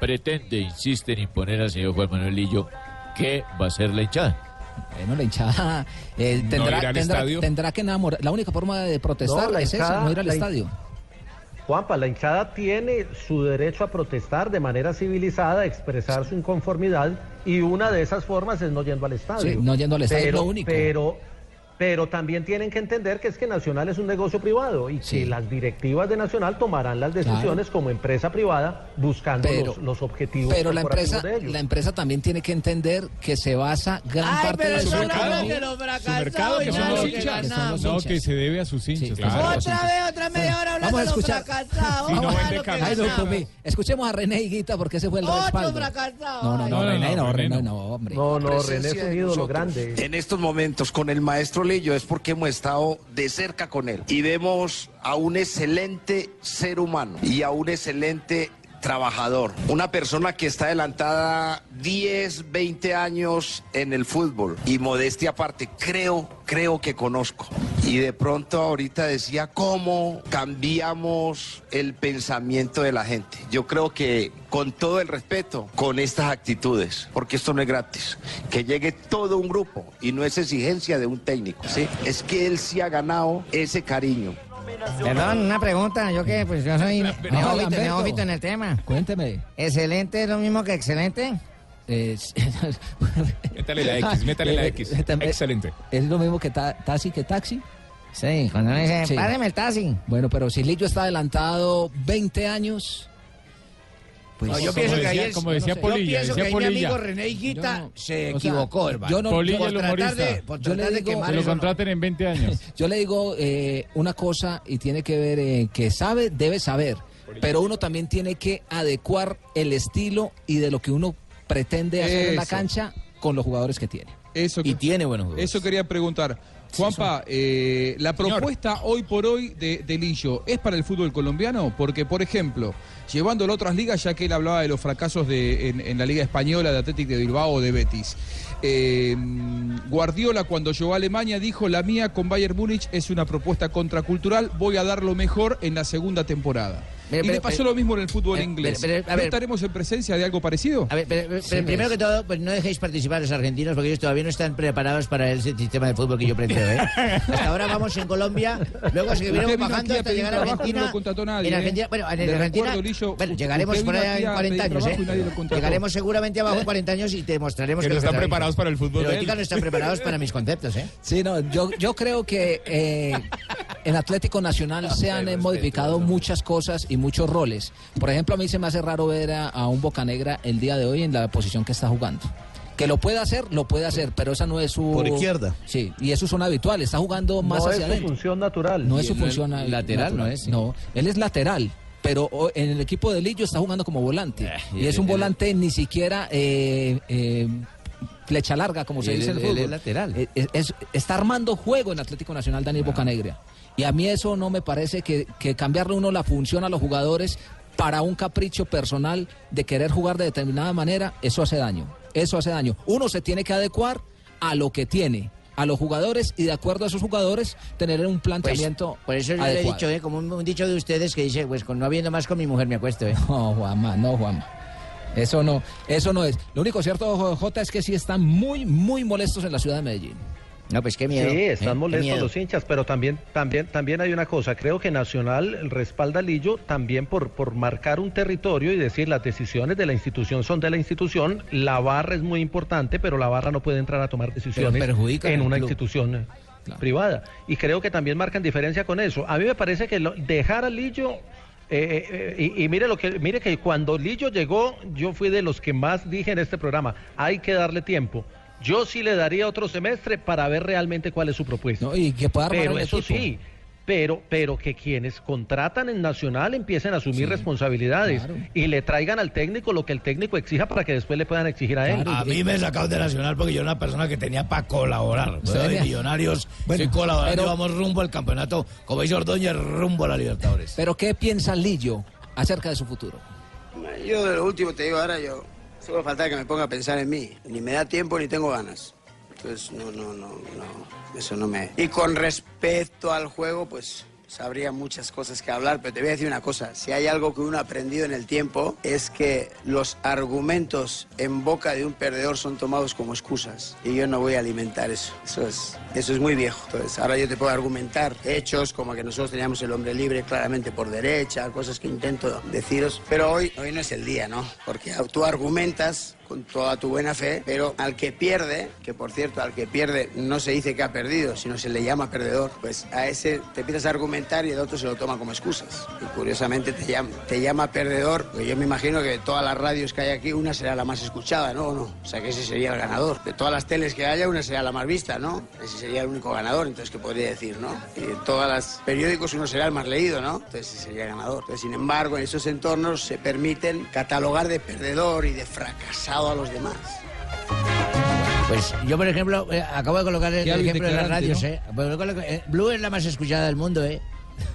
pretende, insiste en imponer al señor Juan Manuel Lillo, ¿qué va a hacer la hinchada? Bueno, la hinchada eh, ¿No tendrá, tendrá- tendrá que enamorar. La única forma de protestar No, la es esa, hinchada- no ir al la estadio. Juanpa, la hinchada tiene su derecho a protestar de manera civilizada, a expresar su inconformidad y una de esas formas es no yendo al estadio. Sí, no yendo al estadio es pero, lo único. Pero, pero también tienen que entender que es que Nacional es un negocio privado y que las directivas de Nacional tomarán las decisiones como empresa privada buscando Pero- los, los objetivos Pero la empresa, de ellos. la empresa también tiene que entender que se basa gran Ay, parte pero de su es que los Su mercado, que son los hinchas. No, que se debe a sus hinchas. claro. claro. Otra vez, otra media hora hablando Vamos a de los fracasados. Si no Vamos a vende lo que camisas. Ay, no, Escuchemos a René Higuita porque ese fue el Otro respaldo. fracasado. No, no, no, René no, no, René no. hombre. No, no, René es un de ídolo grande. En estos momentos con el maestro Lillo es porque hemos estado de cerca con él. Y vemos a un excelente ser humano y a un excelente trabajador, una persona que está adelantada 10, 20 años en el fútbol y modestia aparte, creo, creo que conozco. Y de pronto ahorita decía cómo cambiamos el pensamiento de la gente. Yo creo que con todo el respeto, con estas actitudes, porque esto no es gratis, que llegue todo un grupo y no es exigencia de un técnico, ¿sí? Es que él sí ha ganado ese cariño Perdón, una pregunta. Yo que, pues yo soy neófito, en el tema. Cuénteme. ¿Excelente es lo mismo que excelente? Métale la X, métale la X. Excelente. ¿Es lo mismo que ta- taxi que taxi? Sí, cuando uno dice, Sí. páreme el taxi. Bueno, pero si Lillo está adelantado 20 años. Pues, No, yo pienso que ahí es- como decía yo Polilla, pienso que ahí mi Polilla. amigo René Higuita Yo no- se o sea, equivocó, hermano. yo no- Polilla por el tratar humorista. de, por Yo le de digo- Que lo contraten en 20 años. Yo le digo eh, una cosa y tiene que ver eh, que sabe, debe saber, pero uno también tiene que adecuar el estilo y de lo que uno pretende hacer en la cancha con los jugadores que tiene. Eso Y tiene buenos jugadores. Eso quería preguntar. Juanpa, eh, la propuesta hoy por hoy de, de Lillo es para el fútbol colombiano, porque por ejemplo, llevándolo a otras ligas, ya que él hablaba de los fracasos de, en, en la Liga Española de Atlético de Bilbao o de Betis. eh, Guardiola cuando llegó a Alemania dijo, la mía con Bayern Múnich es una propuesta contracultural, voy a dar lo mejor en la segunda temporada. Pero, y pero, le pasó pero- lo mismo en el fútbol pero, inglés. pero, a ¿No ver. estaremos en presencia de algo parecido? A ver, pero, pero- pero primero que todo, pues no dejéis participar a los argentinos porque ellos todavía no están preparados para ese sistema de fútbol que yo planteo, ¿eh? Hasta ahora vamos en Colombia, luego seguiremos bajando hasta llegar a Argentina. no nadie, en ¿eh? Argentina, bueno, en Argentina, Lillo, bueno, llegaremos por allá en a 40 pedir años, ¿eh? Llegaremos seguramente abajo en 40 años y te demostraremos Que que, no están preparados para el fútbol Pero no están preparados para mis conceptos, ¿eh? Sí, no, yo, yo creo que eh, en Atlético Nacional se han eh, modificado muchas cosas y muchos roles. Por ejemplo, a mí se me hace raro ver a, a un Bocanegra el día de hoy en la posición que está jugando. Que lo puede hacer, lo puede hacer, pero esa no es su... Por izquierda. Sí, y eso es un habitual, está jugando más no hacia es su adentro. función natural. No es su función no es eh, lateral, natural. ¿no es? No, él es lateral. Pero en el equipo de Lillo está jugando como volante. y y es un volante ni siquiera eh, eh, flecha larga, como se dice en el es fútbol. lateral. Eh, eh, es- está armando juego en Atlético Nacional Daniel Bocanegra. Y a mí eso no me parece que, que cambiarle uno la función a los jugadores para un capricho personal de querer jugar de determinada manera, eso hace daño. Eso hace daño. Uno se tiene que adecuar a lo que tiene, a los jugadores y de acuerdo a esos jugadores tener un planteamiento Por eso yo le he dicho, ¿eh? Como un, un dicho de ustedes que dice, pues con no habiendo más con mi mujer me acuesto, ¿eh? No, Juanma, no, Juanma. Eso no, eso no es. Lo único cierto, Jota, es que sí están muy, muy molestos en la ciudad de Medellín. No, pues qué miedo. Sí, ¿eh? están molestos los hinchas, pero también, también, también hay una cosa. Creo que Nacional respalda a Lillo también por, por marcar un territorio y decir las decisiones de la institución son de la institución. La barra es muy importante, pero la barra no puede entrar a tomar decisiones en una institución eh, privada. Y creo que también marcan diferencia con eso. A mí me parece que lo- dejar a Lillo eh, eh, y, y mire lo que mire que cuando Lillo llegó, yo fui de los que más dije en este programa, hay que darle tiempo. Yo sí le daría otro semestre para ver realmente cuál es su propuesta. No, y que pueda armar pero el eso equipo. sí, pero, pero que quienes contratan en Nacional empiecen a asumir responsabilidades y le traigan al técnico lo que el técnico exija para que después le puedan exigir a él. A mí me sacaron de Nacional porque yo era una persona que tenía para colaborar. Sí, ¿verdad? Y mira. Millonarios, Bueno, estoy colaborando, pero- vamos rumbo al campeonato, como dice Ordóñez, rumbo a la Libertadores. Pero ¿qué piensa Lillo acerca de su futuro? Yo de lo último te digo ahora, yo solo falta que me ponga a pensar en mí. Ni me da tiempo ni tengo ganas. Entonces, no, no, no, no, eso no me... Y con respecto al juego, pues sabría muchas cosas que hablar, pero te voy a decir una cosa. Si hay algo que uno ha aprendido en el tiempo, es que los argumentos en boca de un perdedor son tomados como excusas. Y yo no voy a alimentar eso. Eso es, eso es muy viejo. Entonces, ahora yo te puedo argumentar hechos como que nosotros teníamos el hombre libre claramente por derecha, cosas que intento deciros. Pero hoy, hoy no es el día, ¿no? Porque tú argumentas con toda tu buena fe, pero al que pierde, que por cierto, al que pierde no se dice que ha perdido, sino se le llama perdedor, pues a ese te empiezas a argumentar y el otro se lo toma como excusas. Y curiosamente te llama, te llama perdedor, porque yo me imagino que de todas las radios que hay aquí, una será la más escuchada, ¿no? ¿O no? O sea que ese sería el ganador. De todas las teles que haya, una será la más vista, ¿no? Ese sería el único ganador, entonces, ¿qué podría decir, no? Y de todas las periódicos uno será el más leído, ¿no? Entonces, ese sería el ganador. Entonces, sin embargo, en esos entornos se permiten catalogar de perdedor y de fracasado a los demás. Pues yo, por ejemplo, eh, acabo de colocar el hábil ejemplo en las radios, ¿no? ¿eh? Pues yo eh, Blue es la más escuchada del mundo, ¿eh?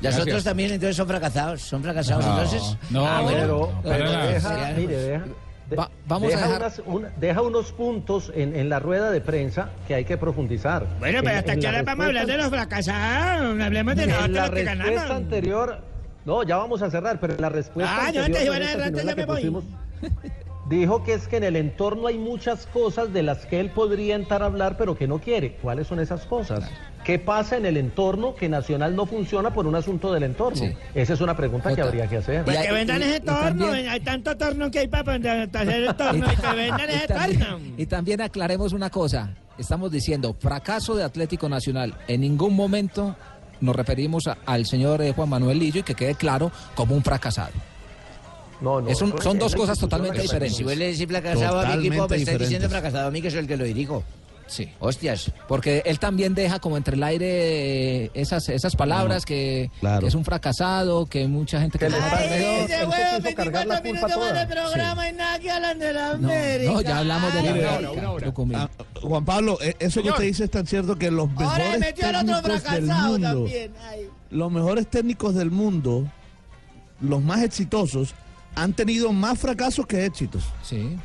Las otras también, entonces son fracasados, son fracasados, No, entonces. no, Ah, bueno. Pero, para pero nada. deja, mire, deja, de- Va- vamos a deja, dejar- unas- una- deja unos puntos en, en la rueda de prensa que hay que profundizar. Bueno, pero En- hasta que ahora vamos a hablar de respuesta- los fracasados. Hablemos de nosotros la los que respuesta ganamos. anterior. No, ya vamos a cerrar, pero la respuesta. Ah, yo anterior antes de esta, adelante sino en ya me voy. pusimos- Dijo que es que en el entorno hay muchas cosas de las que él podría entrar a hablar, pero que no quiere. ¿Cuáles son esas cosas? ¿Qué pasa en el entorno que Nacional no funciona por un asunto del entorno? Esa es una pregunta que habría que hacer. Pues que vendan ese torno, hay tanto torno que hay para hacer el torno y que vendan ese torno. Y también aclaremos una cosa. Estamos diciendo fracaso de Atlético Nacional. En ningún momento nos referimos a- al señor eh, Juan Manuel Lillo y que quede claro como un fracasado. No, no. Es un- eso son dos cosas totalmente diferentes. Si vos le decís fracasado a mi equipo, me estáis diciendo fracasado a mí, que soy el que lo dirijo. Sí. Hostias. Porque él también deja como entre el aire eh, esas, esas palabras que, claro. que es un fracasado, que mucha gente que, le está- alrededor. Ese Él se huevo, quiso 24 cargar la culpa minutos con toda. el programa y nada que hablan de la América. No, ya hablamos de la América. Ah, Juan Pablo, eh, eso que usted dice es tan cierto que los mejores técnicos del mundo, los mejores técnicos del mundo, los más exitosos, han tenido más fracasos que éxitos. Sí.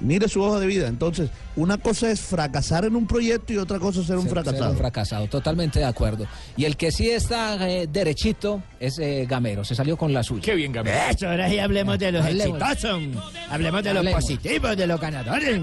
Mire su hoja de vida. Entonces, una cosa es fracasar en un proyecto y otra cosa es ser un Ser- fracasado. ser un fracasado, totalmente de acuerdo. Y el que sí está eh, derechito es eh, Gamero, se salió con la suya. Qué bien, Gamero. Eso, ahora sí hablemos de los Hablemos. exitosos. Hablemos de los positivos, de los ganadores.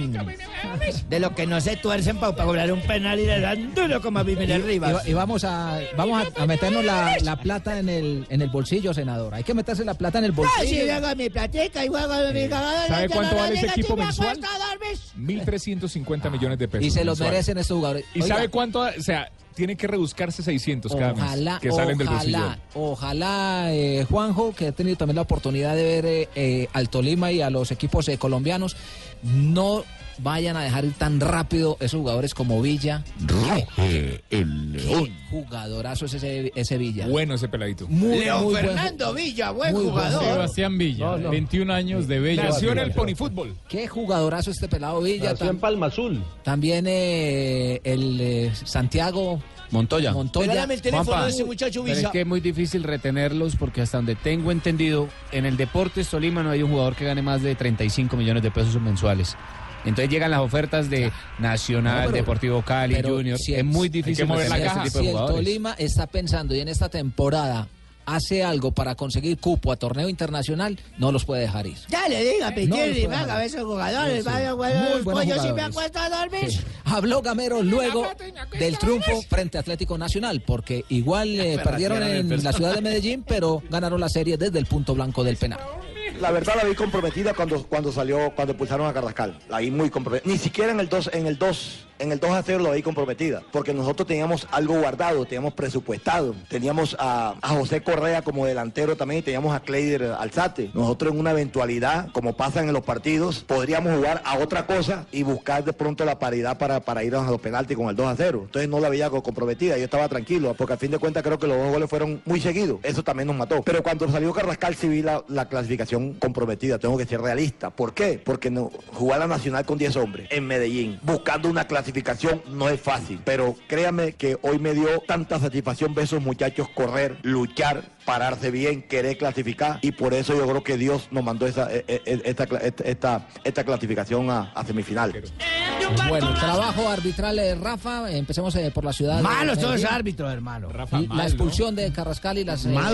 De los que no se tuercen para cobrar un penal y le dan duro como a Vivir Y, Rivas. y- y vamos a vamos a, a meternos la, la plata en el en el bolsillo, senador. Hay que meterse la plata en el Ay, si bolsillo. yo hago mi platica y juego mi cagada. ¿Sabe cuánto no vale ese equipo si me mensual? cuesta dormir. 1.350 millones de pesos. y se los merecen estos jugadores. ¿Y Oiga, sabe cuánto? O sea, tiene que rebuscarse 600 cada Ojalá, mes que salen del bolsillo. ojalá, ojalá eh, Juanjo, que ha tenido también la oportunidad de ver eh, eh, al Tolima y a los equipos eh, colombianos, no vayan a dejar ir tan rápido esos jugadores como Villa. Ruge el Qué jugadorazo es ese, ese Villa. Bueno ese peladito. Muy, León muy buen Fernando Villa, buen jugador. Sebastián Villa, No, no. 21 años de Bella. Nació en el ponifútbol. Qué jugadorazo este pelado Villa. Nació en Palma Azul. también eh, el eh, Santiago Montoya. Montoya. Regálame el teléfono Juanpa, de ese muchacho Pero Villa. es que es muy difícil retenerlos porque hasta donde tengo entendido, en el Deportes Tolima no hay un jugador que gane más de 35 millones de pesos mensuales. Entonces llegan las ofertas de Nacional, No, pero- Deportivo Cali, Junior. si es muy difícil mover la caja. este tipo si el jugadores. Tolima está pensando y en esta temporada hace algo para conseguir cupo a torneo internacional, no los puede dejar ir. Ya le diga, No, venga, puede a esos jugadores, Sí, sí. vaya, buenos pollo, si me jugadores. acuesto a dormir. Sí. Habló Gamero luego del triunfo frente a Atlético Nacional, porque igual eh, perdieron en la ciudad de Medellín, pero ganaron la serie desde el punto blanco del penal. La verdad la vi comprometida cuando, cuando salió, cuando expulsaron a Carrascal. La vi muy comprometida. Ni siquiera en el 2, en el 2, en el 2 a 0 la vi comprometida. Porque nosotros teníamos algo guardado, teníamos presupuestado. Teníamos a, a José Correa como delantero también y teníamos a Cleider Alzate. Nosotros en una eventualidad, como pasa en los partidos, podríamos jugar a otra cosa y buscar de pronto la paridad para, para ir a los penaltis con el 2 a 0. Entonces no la veía co- comprometida, yo estaba tranquilo, porque al fin de cuentas creo que los dos goles fueron muy seguidos. Eso también nos mató. Pero cuando salió Carrascal sí vi la, la clasificación comprometida, tengo que ser realista. ¿Por qué? Porque no, jugar la Nacional con 10 hombres en Medellín, buscando una clasificación no es fácil. Pero créame que hoy me dio tanta satisfacción ver a esos muchachos correr, luchar, pararse bien, querer clasificar y por eso yo creo que Dios nos mandó esa, e- e- esta, esta, esta, esta clasificación a, a semifinal. Bueno, trabajo arbitral, eh, Rafa, empecemos eh, por la ciudad. de Malos todos los árbitros, hermano. Y la expulsión de Carrascal y las eh, La,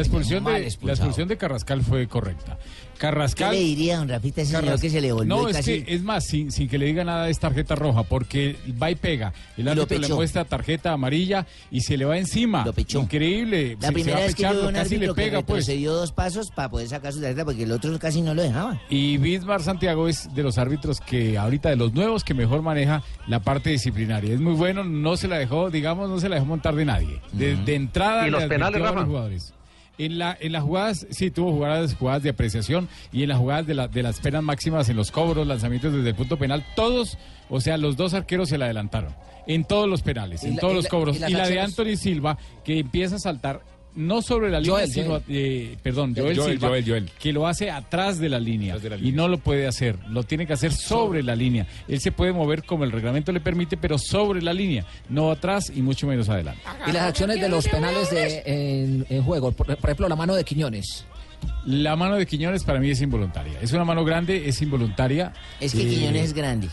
expulsión Mal de, la expulsión de Carrascal fue correcta. Carrascal. ¿Qué le diría, don Rafita, a ese señor que se le volvió No, es casi- que es más, sin, sin que le diga nada es tarjeta roja, porque va y pega. El lo árbitro le pechó. muestra tarjeta amarilla y se le va encima. Increíble. La se- se primera va a vez que yo pechar, veo un casi le árbitro que pega, pues. retrocedió dos pasos para poder sacar su tarjeta porque el otro casi no lo dejaba. Y Bismar Santiago es de los árbitros que ahorita de los nuevos que mejor maneja la parte disciplinaria. Es muy bueno, no se la dejó, digamos, no se la dejó montar de nadie. De, de entrada ¿Y los le penales, a los Rafa? jugadores. En, la, en las jugadas, sí, tuvo jugadas, jugadas de apreciación y en las jugadas de, la- de las penas máximas, en los cobros, lanzamientos desde el punto penal, todos, o sea, los dos arqueros se la adelantaron. En todos los penales, Y en la- todos y los la- cobros. y Y, las la de Anthony Silva, que empieza a saltar no sobre la línea, Joel, sino, Joel. eh, perdón, Joel, Joel, Silva, Joel, Joel. que lo hace atrás de la línea y no lo puede hacer, lo tiene que hacer sobre la línea. Él se puede mover como el reglamento le permite, pero sobre la línea, no atrás y mucho menos adelante. Y las acciones de los penales de, en, en juego, por, por ejemplo, la mano de Quiñones. La mano de Quiñones para mí es involuntaria. Es una mano grande, es involuntaria. Es que Eh, Quiñones es grande.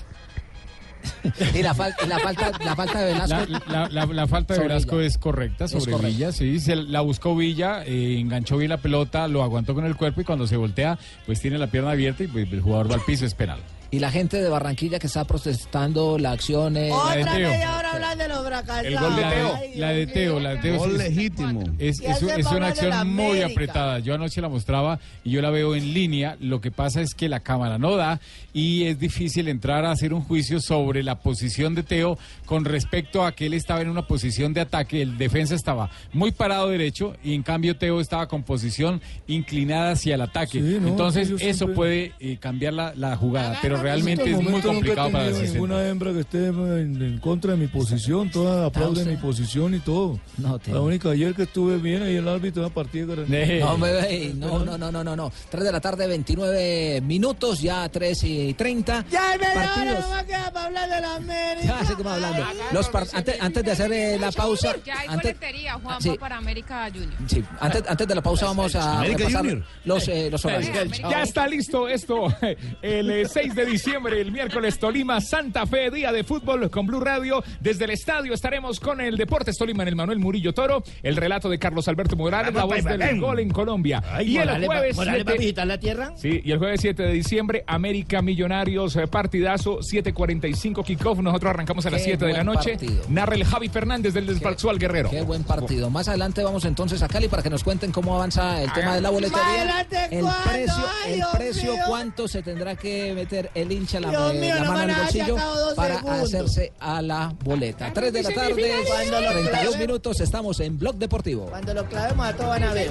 Y la, fal- la falta, la falta de Velasco. La, la- falta de Sobre Velasco Villa. es correcta Es sobre correcta. Villa, sí, se la buscó Villa, eh, enganchó bien la pelota, lo aguantó con el cuerpo y cuando se voltea, pues tiene la pierna abierta y pues, el jugador va al piso, es penal. Y la gente de Barranquilla que está protestando la acción. eh, Otra media hora hablando de los fracasados. El gol de Teo. La de Teo, la de Teo. Gol es- legítimo. Es, ¿Qué es, es una acción muy apretada. Yo anoche la mostraba y yo la veo en línea. Lo que pasa es que la cámara no da y es difícil entrar a hacer un juicio sobre la posición de Teo con respecto a que él estaba en una posición de ataque. El defensa estaba muy parado derecho y en cambio Teo estaba con posición inclinada hacia el ataque. Sí, no, Entonces eso siempre- puede eh, cambiar la, la jugada, pero realmente el es muy momento nunca he complicado para el asistente. ninguna hembra que esté en, en contra de mi posición, todas aplauden mi posición y todo. La única ayer que estuve bien ahí el árbitro de una partida que No, ey, no, no, no, no, no, no. 3 de la tarde, 29 minutos, ya 3 y 30. Ya, media hora Partidos. no va a quedar para hablar de la América. Ya seguimos hablando. Los par- antes, antes de hacer eh, la pausa, Ya hay antes, boletería, Juanpa, sí. para América Junior. sí, antes, antes de la pausa vamos a América repasar Junior. los, eh, los horarios. Ya está listo esto. El eh, 6 de diciembre, el miércoles Tolima, Santa Fe, día de fútbol con Blue Radio. Desde el estadio estaremos con el Deportes Tolima en el Manuel Murillo Toro, el relato de Carlos Alberto Morales, la voz del gol en Colombia. Y el jueves Morales va a 7 visitar la tierra. Sí, y el jueves 7 de diciembre, América Millonarios, eh, partidazo, 7.45 kickoff. Nosotros arrancamos a las Qué 7 de la noche. partido. Narra el Javi Fernández del Desbalzual Guerrero. Qué buen partido. Más adelante vamos entonces a Cali para que nos cuenten cómo avanza el tema de la boletería. adelante, El precio, Ay, el precio cuánto se tendrá que meter el hincha la, Dios mío, la no mano en el bolsillo para segundos. hacerse a la boleta. 3 de la tarde, Cuando lo 32 clave- minutos, estamos en Blog Deportivo. Cuando lo clavemos a todos van a ver.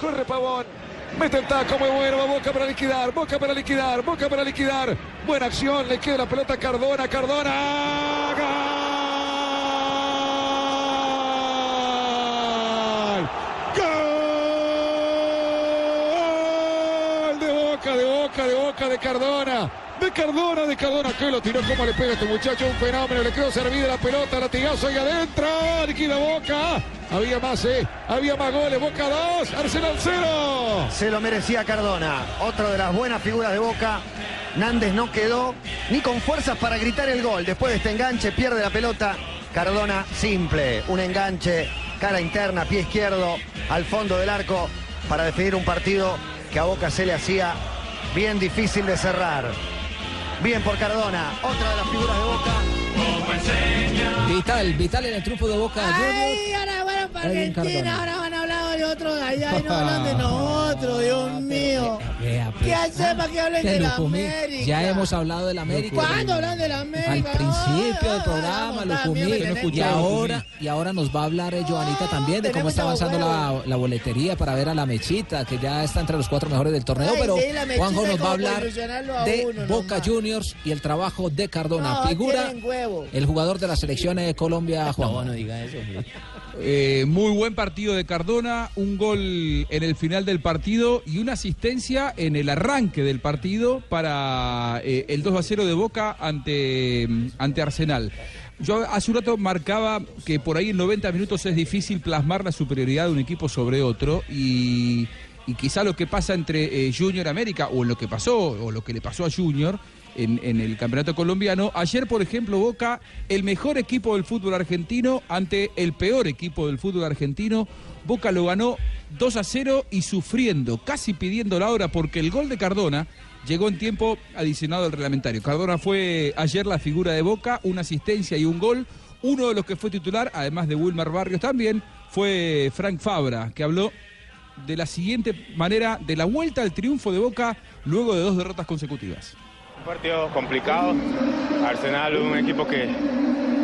Corre Pavón. Mete el taco muy bueno, va Boca para liquidar, Boca para liquidar, Boca para liquidar. Buena acción, le queda la pelota a Cardona, Cardona. ¡Gol! De Boca, de Cardona. De Cardona, de Cardona, que lo tiró, cómo le pega a este muchacho, un fenómeno, le quedó servida la pelota, latigazo ahí adentro, liquida Boca, había más, eh, había más goles, Boca 2, Arsenal 0. Se lo merecía Cardona. Otra de las buenas figuras de Boca. Nández no quedó ni con fuerzas para gritar el gol. Después de este enganche pierde la pelota. Cardona simple. Un enganche, cara interna, pie izquierdo, al fondo del arco para definir un partido que a Boca se le hacía bien difícil de cerrar. Bien por Cardona. Otra de las figuras de Boca. Vital, vital en el triunfo de Boca. Ay, ahora van para Edwin Argentina, ahora van a hablar de otros de allá y no hablan de nosotros, Dios mío. ¿Qué hace para que hablen de la América? Ya hemos hablado de la América. ¿Cuándo hablan de la América? Al principio del programa, vamos, Lucumí. Y ahora, y ahora nos va a hablar eh, Joanita también de cómo está avanzando la, la boletería para ver a la Mechita, que ya está entre los cuatro mejores del torneo. Pero Juanjo nos va a hablar de Boca. Juniors y el trabajo de Cardona. Figura el jugador de la selección de Colombia, Juan. No, no diga eso. Eh, muy buen partido de Cardona, un gol en el final del partido y una asistencia en el arranque del partido para eh, el 2 a 0 de Boca ante, ante Arsenal. Yo hace un rato marcaba que por ahí en 90 minutos es difícil plasmar la superioridad de un equipo sobre otro y, quizá lo que pasa entre eh, Junior América o lo que pasó o lo que le pasó a Junior en, el campeonato colombiano. Ayer, por ejemplo, Boca, el mejor equipo del fútbol argentino ante el peor equipo del fútbol argentino. Boca lo ganó 2 a 0 y sufriendo, casi pidiendo la hora, porque el gol de Cardona llegó en tiempo adicionado al reglamentario. Cardona fue ayer la figura de Boca, una asistencia y un gol. Uno de los que fue titular, además de Wilmar Barrios también, fue Frank Fabra, que habló de la siguiente manera de la vuelta al triunfo de Boca luego de dos derrotas consecutivas. Un partido complicado. Arsenal, un equipo que,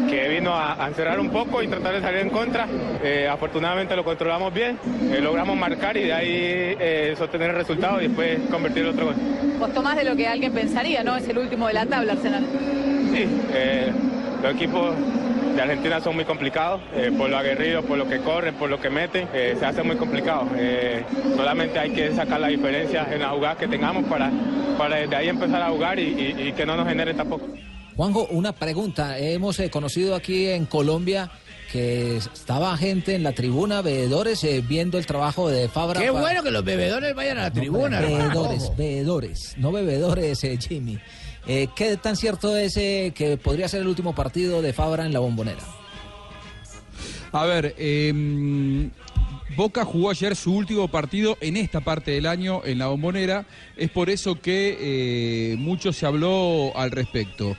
que vino a, a encerrar un poco y tratar de salir en contra. Eh, afortunadamente lo controlamos bien, eh, logramos marcar y de ahí eh, sostener el resultado y después convertir el otro gol. Costó más de lo que alguien pensaría, ¿no? Es el último de la tabla, Arsenal. Sí, los equipos de Argentina son muy complicados, eh, por lo aguerridos, por lo que corren, por lo que meten, eh, se hace muy complicado. Eh, solamente hay que sacar la diferencia en la jugada que tengamos para, para desde ahí empezar a jugar y, y- y que no nos genere tampoco. Juanjo, una pregunta. Hemos eh, conocido aquí en Colombia porque estaba gente en la tribuna, veedores, eh, viendo el trabajo de Fabra. Qué bueno que los bebedores vayan a la No, tribuna. hermano. Veedores, veedores, no bebedores, eh, Jimmy. Eh, ¿Qué tan cierto es eh, que podría ser el último partido de Fabra en la bombonera? A ver, eh, Boca jugó ayer su último partido en esta parte del año en la bombonera. Es por eso que eh, mucho se habló al respecto.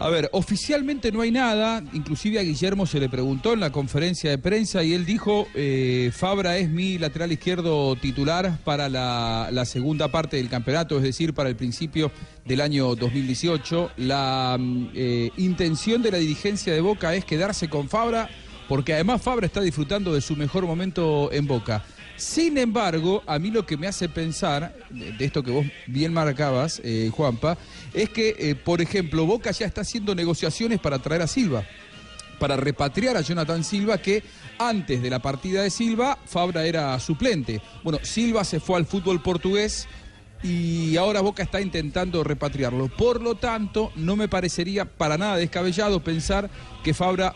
A ver, oficialmente no hay nada, inclusive a Guillermo se le preguntó en la conferencia de prensa y él dijo, eh, Fabra es mi lateral izquierdo titular para la, segunda parte del campeonato, es decir, para el principio del año 2018. La mm, eh, intención de la dirigencia de Boca es quedarse con Fabra, porque además Fabra está disfrutando de su mejor momento en Boca. Sin embargo, a mí lo que me hace pensar, de esto que vos bien marcabas, eh, Juanpa, es que, eh, por ejemplo, Boca ya está haciendo negociaciones para traer a Silva, para repatriar a Jonathan Silva, que antes de la partida de Silva, Fabra era suplente. Bueno, Silva se fue al fútbol portugués y ahora Boca está intentando repatriarlo. Por lo tanto, no me parecería para nada descabellado pensar que Fabra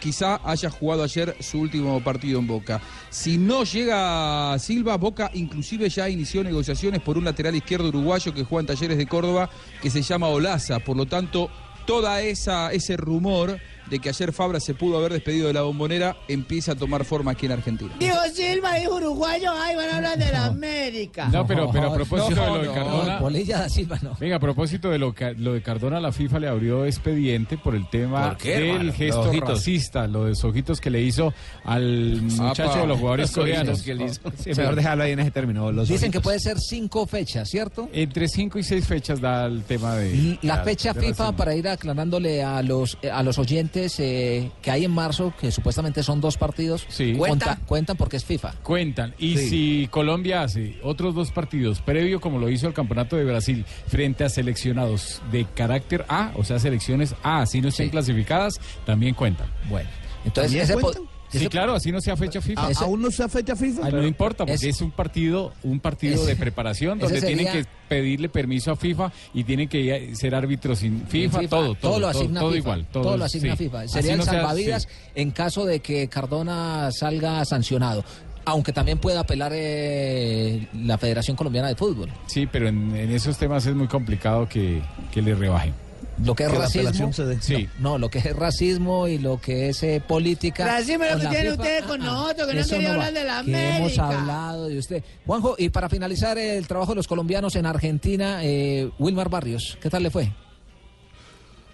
quizá haya jugado ayer su último partido en Boca. Si no llega Silva, Boca inclusive ya inició negociaciones por un lateral izquierdo uruguayo que juega en Talleres de Córdoba, que se llama Olaza. Por lo tanto, toda esa ese rumor de que ayer Fabra se pudo haber despedido de la bombonera empieza a tomar forma aquí en Argentina. Dijo Silva, dijo uruguayo, ay, van a hablar de la América. No, pero, pero a propósito no, de lo de Cardona. Polilla da Silva no. Venga, a propósito de lo, de Cardona, la FIFA le abrió expediente por el tema ¿Por qué, del hermano? gesto racista, lo de los ojitos que le hizo al muchacho Apa. de los jugadores coreanos. que le hizo. Sí, mejor dejarlo ahí en ese término. Los Dicen ojitos. que puede ser cinco fechas, ¿cierto? Entre cinco y seis fechas da el tema de... La de- fecha de FIFA, para ir aclarándole a los eh, a los oyentes eh, que hay en marzo, que supuestamente son dos partidos, Sí. cuenta- cuentan porque es FIFA. Cuentan. Y Sí. si Colombia hace otros dos partidos, previo como lo hizo el Campeonato de Brasil, frente a seleccionados de carácter A, o sea, selecciones A, así no estén clasificadas, también cuentan. Bueno, entonces ¿También ese po- cuentan? Sí, claro, así no sea fecha FIFA. ¿A- ¿Aún no se fecha FIFA? No importa, porque es un partido, un partido de preparación donde tienen sería- que pedirle permiso a FIFA y tienen que ser árbitros sin FIFA, FIFA, todo, todo, lo asigna todo FIFA, igual, todo, lo asigna sí. FIFA. Sería el no sea- salvavidas sí. en caso de que Cardona salga sancionado. Aunque también pueda apelar eh, la Federación Colombiana de Fútbol. Sí, pero en, en esos temas es muy complicado que, que le rebajen. Lo que es Que racismo. se dé. Sí. No, lo que es racismo y lo que es eh, política. Racismo es lo con que tienen ustedes con nosotros, que no han querido va, hablar de la que Hemos América. hablado de usted. Juanjo, y para finalizar el trabajo de los colombianos en Argentina, eh, Wilmar Barrios, ¿qué tal le fue?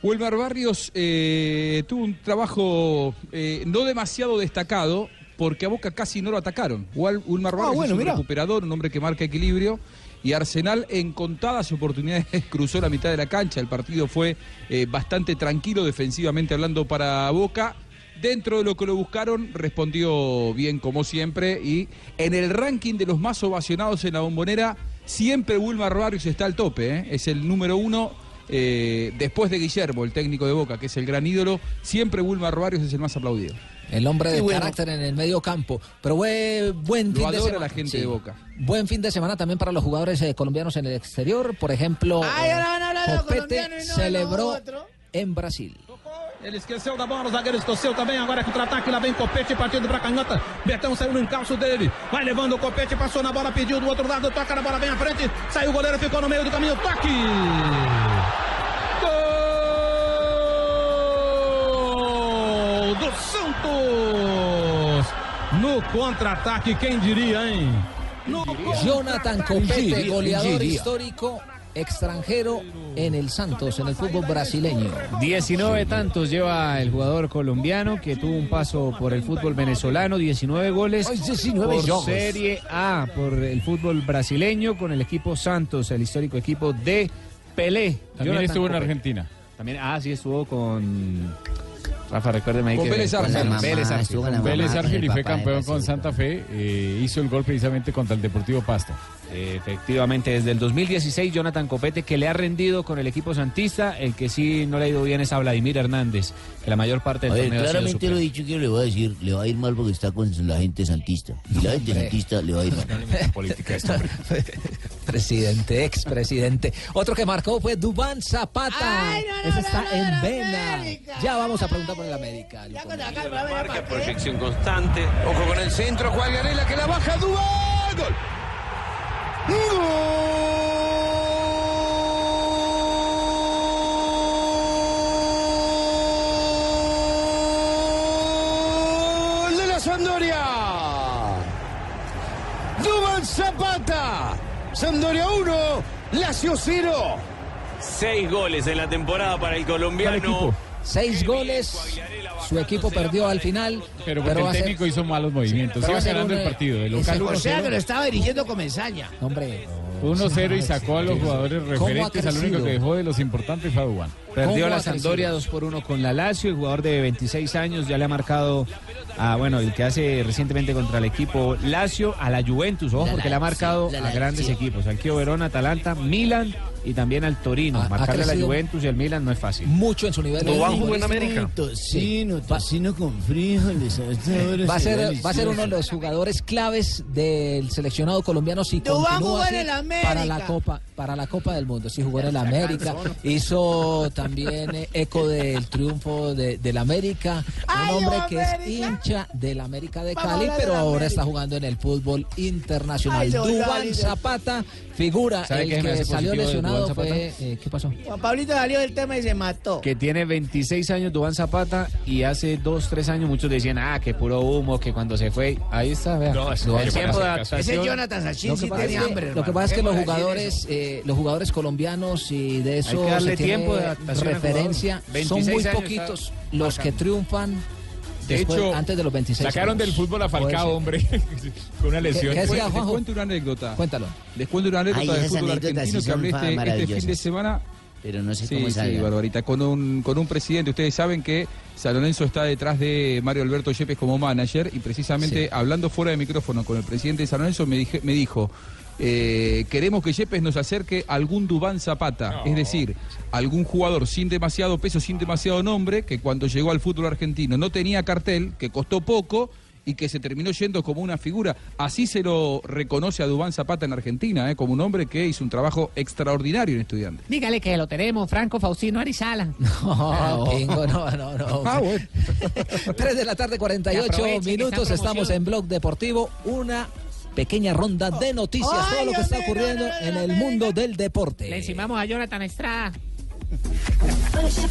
Wilmar Barrios eh, tuvo un trabajo eh, no demasiado destacado porque a Boca casi no lo atacaron. Wilmar Ah, Barrios bueno, es un mirá. recuperador, un hombre que marca equilibrio y Arsenal en contadas oportunidades cruzó la mitad de la cancha. El partido fue eh, bastante tranquilo defensivamente hablando para Boca. Dentro de lo que lo buscaron, respondió bien como siempre. Y en el ranking de los más ovacionados en la bombonera, siempre Wilmar Barrios está al tope. ¿eh? Es el número uno eh, después de Guillermo, el técnico de Boca, que es el gran ídolo. Siempre Wilmar Barrios es el más aplaudido. El hombre de bueno. carácter en el medio campo. Pero bue- buen Lo fin de adora semana. la gente de Boca. Buen fin de semana también para los jugadores eh, colombianos en el exterior. Por ejemplo, Ay, de los Copete no de celebró en Brasil. Ele esqueceu da bola, o zagueiro escoceu também. Agora é contra-ataque, lá vem Copete partindo pra canhota. Betão saiu no encalço dele. Vai levando o Copete, passou na bola, pediu do outro lado, toca na bola bem à frente. Saiu o goleiro, ficou no meio do caminho. Toque! Gol do Santos! No contra-ataque, quem diria, hein? No Jonathan. Copete, goleador histórico extranjero en el Santos, en el fútbol brasileño. 19 tantos lleva el jugador colombiano que tuvo un paso por el fútbol venezolano, 19 goles Ay, 19 por. Serie A, por el fútbol brasileño con el equipo Santos, el histórico equipo de Pelé. También Jonathan estuvo en. Argentina. También, ah, sí, estuvo con... Rafa, recuérdeme ahí Con que... Vélez la Vélez mamá, Arfield y fue campeón con. Santa Fe. eh, hizo el gol precisamente contra el Deportivo Pasto. Efectivamente, desde el 2016 Jonathan Copete que le ha rendido con el equipo santista, el que sí no le ha ido bien es a Vladimir Hernández, que la mayor parte A del ver, torneo ha sido claramente lo he dicho que le voy a decir, le va a ir mal porque está con la gente santista. Y la gente santista le va a ir mal. política esto, hombre. Presidente, expresidente. Otro que marcó fue Dubán Zapata. Ay, no, no, Ese no, está no, en no, Vena. América. Ya vamos a preguntar por el América. Marca, proyección constante. Ojo con el centro, Juan Garela que la baja Dubán. Gol. ¡Gol de la Sampdoria! Dubán Zapata. Sampdoria 1, Lazio 0. Seis goles en la temporada para el colombiano. Seis goles. Su equipo perdió al final. Pero porque a el ser- técnico hizo malos movimientos. pero Iba ganando un, el partido. De ese local o sea, 1-0. que lo estaba dirigiendo con Mesaña. Hombre. 1-0 y sacó a los jugadores ¿Cómo ha referentes. Al único que dejó de los importantes fue a. Perdió la Sampdoria 2 por 1 con la Lazio, el jugador de 26 años ya le ha marcado a, bueno, el que hace recientemente contra el equipo Lazio, a la Juventus, ojo, La porque le ha marcado la a Lazio. grandes equipos, al Kio Verona, Atalanta, Milan y también al Torino. Marcarle a la Juventus y al Milan no es fácil. Mucho en su nivel. Tocino, tocino con frijoles. Va a ser, va a ser uno de los jugadores claves del seleccionado colombiano si Dubán continúa en así el América. para la Copa para la Copa del Mundo. Sí jugó en el América, hizo también eh, eco del triunfo de, del América, ¡Ay, un hombre que es hincha del América de Cali, pero ahora está jugando en el fútbol internacional. Dubán Zapata, figura ¿Sabe el que salió lesionado fue eh, ¿qué pasó? Juan Pablito salió del tema y se mató. Que tiene 26 años Dubán Zapata y hace 2, 3 años muchos decían, ah, que puro humo, que cuando se fue, ahí está, vea. No, es el tiempo de adaptación. Ese Jonathan Sachin Lo que sí pasa tiene es que- hambre. Lo que pasa es que ¿Qué los jugadores, los jugadores colombianos y de eso Hay que darle se tiene tiempo de referencia, son 26 muy poquitos los que triunfan De después- hecho, antes de los 26 sacaron años. del fútbol a Falcao, hombre, con una lesión. ¿Qué- qué decía Les cuento una anécdota. Cuéntalo. Les cuento una anécdota Ay, del fútbol argentino que hablé este, este fin de semana. Pero no sé Sí, cómo sí. Barbarita, con un, con un presidente. Ustedes saben que San Lorenzo está detrás de Mario Alberto Yepes como manager y precisamente Sí. hablando fuera de micrófono con el presidente de San Lorenzo me, dije- me dijo, eh, queremos que Yepes nos acerque a algún Dubán Zapata, es decir, algún jugador sin demasiado peso, sin demasiado nombre, que cuando llegó al fútbol argentino no tenía cartel, que costó poco y que se terminó yendo como una figura. Así se lo reconoce a Dubán Zapata en Argentina, eh, como un hombre que hizo un trabajo extraordinario en estudiantes. Dígale que lo tenemos, Franco Faustino Arizala. No, Pingo, no, no, no. Ah, bueno. 3 de la tarde, 48 Aproveche que minutos. Estamos en Blog Deportivo. Una pequeña ronda de noticias. Ay, todo lo que está ocurriendo en el mundo del deporte. Le encimamos a Jonathan Estrada.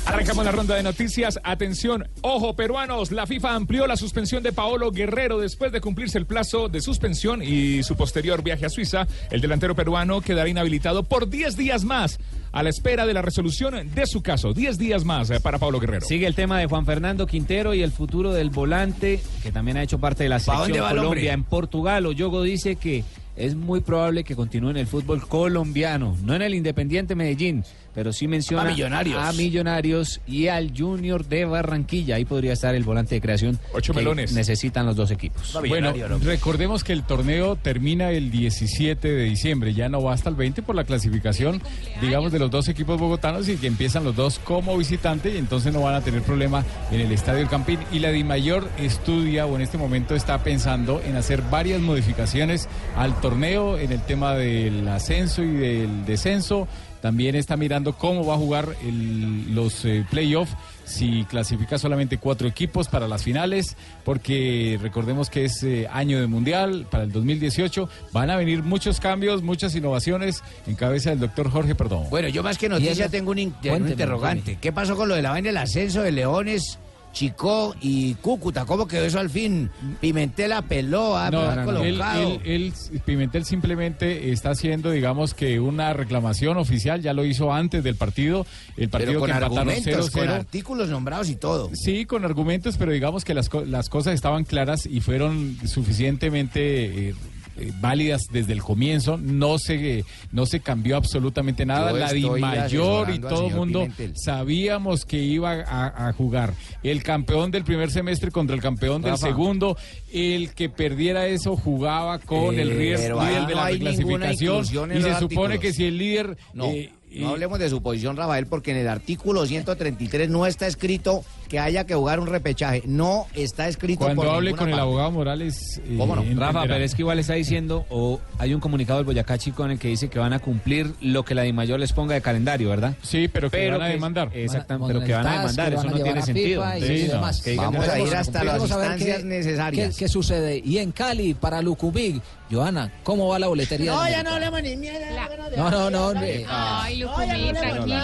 Arrancamos la ronda de noticias. Atención, ojo peruanos, la FIFA amplió la suspensión de Paolo Guerrero después de cumplirse el plazo de suspensión y su posterior viaje a Suiza. El delantero peruano quedará inhabilitado por 10 días más a la espera de la resolución de su caso. 10 días más eh, para Paolo Guerrero. Sigue el tema de Juan Fernando Quintero y el futuro del volante, que también ha hecho parte de la ¿Pa' dónde selección hombre? Colombia en Portugal. Oyogo dice que es muy probable que continúe en el fútbol colombiano, no en el Independiente Medellín, pero sí menciona A Millonarios. a Millonarios y al Junior de Barranquilla. Ahí podría estar el volante de creación Ocho que melones. necesitan los dos equipos. Bueno, recordemos que el torneo termina el 17 de diciembre, ya no va hasta el 20 por la clasificación, digamos, de los dos equipos bogotanos y que empiezan los dos como visitante y entonces no van a tener problema en el Estadio El Campín. Y la DIMAYOR estudia o en este momento está pensando en hacer varias modificaciones al torneo en el tema del ascenso y del descenso. También está mirando cómo va a jugar el- los eh, playoffs, si clasifica solamente cuatro equipos para las finales, porque recordemos que es eh, año de mundial para el 2018. Van a venir muchos cambios, muchas innovaciones en cabeza del doctor Jorge Perdón. Bueno, yo más que noticia tengo un, inter- un Cuénteme, interrogante. cuénteme. ¿Qué pasó con lo de la vaina del ascenso de Leones, Chicó y Cúcuta? ¿Cómo quedó eso al fin? Pimentel apeló, ha No, ha no, no. Él, colocado. él- él, Pimentel simplemente está haciendo, digamos que una reclamación oficial, ya lo hizo antes del partido, el partido pero con que empataron argumentos, con 0-0. artículos nombrados y todo. Sí, con argumentos, pero digamos que las, las cosas estaban claras y fueron suficientemente eh, eh, válidas desde el comienzo. No se, no se cambió absolutamente nada. Yo La Di Mayor y todo el mundo Pimentel. sabíamos que iba a, a jugar. El campeón del primer semestre contra el campeón del segundo. El que perdiera eso jugaba con el Eh, ahí líder de la en Y se supone que si el líder... No, eh, no hablemos de su posición, Rafael, porque en el artículo 133 no está escrito que haya que jugar un repechaje. No está escrito Cuando por hable con el abogado Morales. eh, ¿Cómo no? entenderá. Rafa, pero es que igual está diciendo, o hay un comunicado del Boyacá Chico en el que dice que van a cumplir lo que la DIMAYOR les ponga de calendario, ¿verdad? Sí, pero que van a demandar. Exactamente, pero que van a demandar, eso van a no tiene sentido. Sí, no, Vamos a ir hasta las instancias qué- necesarias. ¿Qué, qué sucede? Y en Cali, para Lucumig, Joana, ¿cómo va la boletería? No, ya no hablemos ni mierda. No, no, no. Ay, hablemos tranquilo.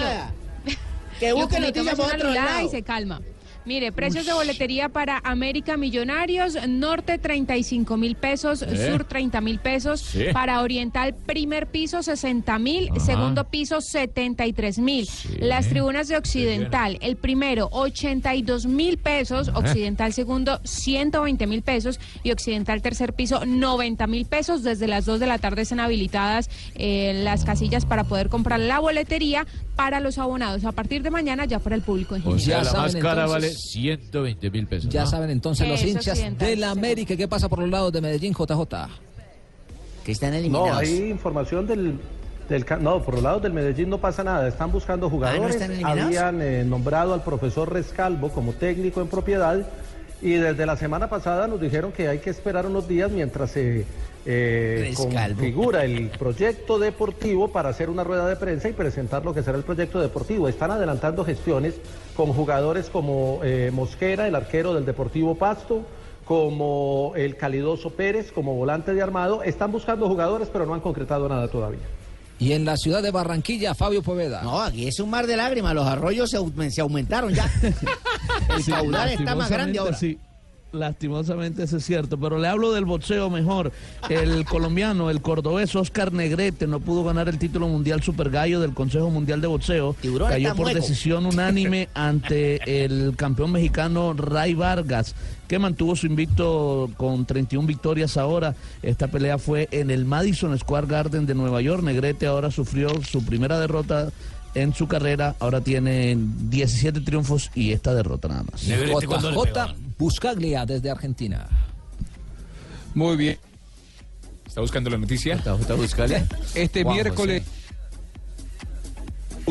Que busque noticias por otro lado. y se calma. Mire, precios de boletería para América Millonarios, Norte 35 mil pesos, ¿Eh? Sur 30 mil pesos, Sí. para Oriental primer piso 60 mil, segundo piso 73 mil, las tribunas de Occidental, el primero 82 mil pesos, Ajá. Occidental segundo 120 mil pesos y Occidental tercer piso 90 mil pesos. Desde las 2 de la tarde están habilitadas eh, las casillas para poder comprar la boletería para los abonados. A partir de mañana ya para el público en O sea, general. la más cara vale 120 mil pesos. Ya ¿no? saben entonces los hinchas de la América. ¿Qué pasa por los lados de Medellín, JJ? Que están No, hay información del, del no, por los lados del Medellín no pasa nada. Están buscando jugadores. están eliminados? Habían eh, nombrado al profesor Rescalvo como técnico en propiedad y desde la semana pasada nos dijeron que hay que esperar unos días mientras se eh, configura el proyecto deportivo para hacer una rueda de prensa y presentar lo que será el proyecto deportivo. Están adelantando gestiones con jugadores como eh, Mosquera, el arquero del Deportivo Pasto, como el Calidoso Pérez, como volante de armado. Están buscando jugadores, pero no han concretado nada todavía. Y en la ciudad de Barranquilla, Fabio Poveda. No, aquí es un mar de lágrimas. Los arroyos se, se aumentaron ya. El Sí, caudal está más grande lastimosamente ahora. sí. Lastimosamente eso es cierto, pero le hablo del boxeo mejor. El colombiano, el cordobés Oscar Negrete no pudo ganar el título mundial Super Gallo del Consejo Mundial de Boxeo. Tiburón Cayó por decisión unánime ante el campeón mexicano Ray Vargas, que mantuvo su invicto con 31 victorias ahora. Esta pelea fue en el Madison Square Garden de Nueva York. Negrete ahora sufrió su primera derrota en su carrera, ahora tiene 17 triunfos y esta derrota nada más. JJ Buscaglia desde Argentina. Muy bien. ¿Está buscando la noticia? Este Juan miércoles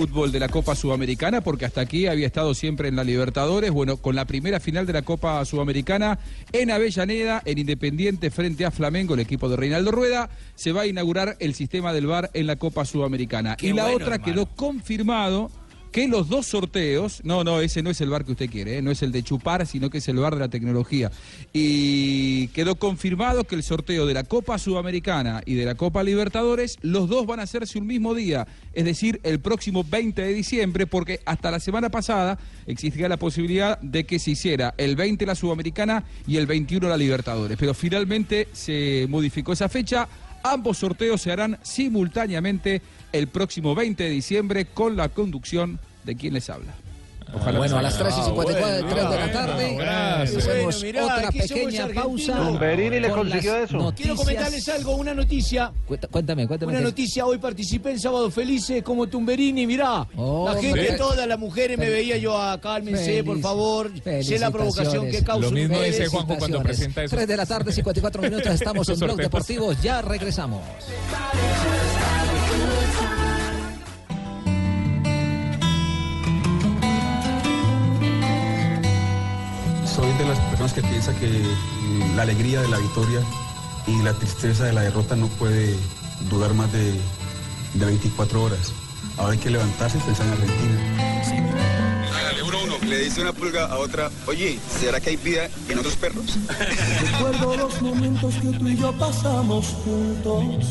fútbol de la Copa Sudamericana, porque hasta aquí había estado siempre en la Libertadores, bueno, con la primera final de la Copa Sudamericana en Avellaneda, en Independiente frente a Flamengo, el equipo de Reinaldo Rueda, se va a inaugurar el sistema del VAR en la Copa Sudamericana. Qué y la bueno, otra hermano. quedó confirmado que los dos sorteos, no, no, ese no es el bar que usted quiere, ¿eh? no es el de chupar, sino que es el bar de la tecnología. Y quedó confirmado que el sorteo de la Copa Sudamericana y de la Copa Libertadores, los dos van a hacerse un mismo día, es decir, el próximo 20 de diciembre, porque hasta la semana pasada existía la posibilidad de que se hiciera el 20 la Sudamericana y el 21 la Libertadores. Pero finalmente se modificó esa fecha. Ambos sorteos se harán simultáneamente el próximo 20 de diciembre con la conducción de quien les habla. Ojalá bueno, a las 3 y 54 de la tarde gracias. hacemos Bueno, mirá, otra pequeña pausa. Tumberini le con consiguió eso. Quiero comentarles algo, una noticia. Cuéntame, cuéntame. Una noticia, hoy participé en Sábado Felices como Tumberini, mirá. Oh, la gente, hombre. todas las mujeres me veía yo a cálmense, por Felici- favor. Sé la provocación que causa Lo mismo dice Juanjo cuando presenta eso. 3 de la tarde, 54 minutos, estamos en Blog. Deportivo, ya regresamos. De las personas que piensa que mm, la alegría de la victoria y la tristeza de la derrota no puede durar más de, de 24 horas. Ahora hay que levantarse y pensar en Argentina. Le dice una pulga a otra, oye, ¿será que hay vida en otros perros? Recuerdo los momentos que tú y yo pasamos juntos.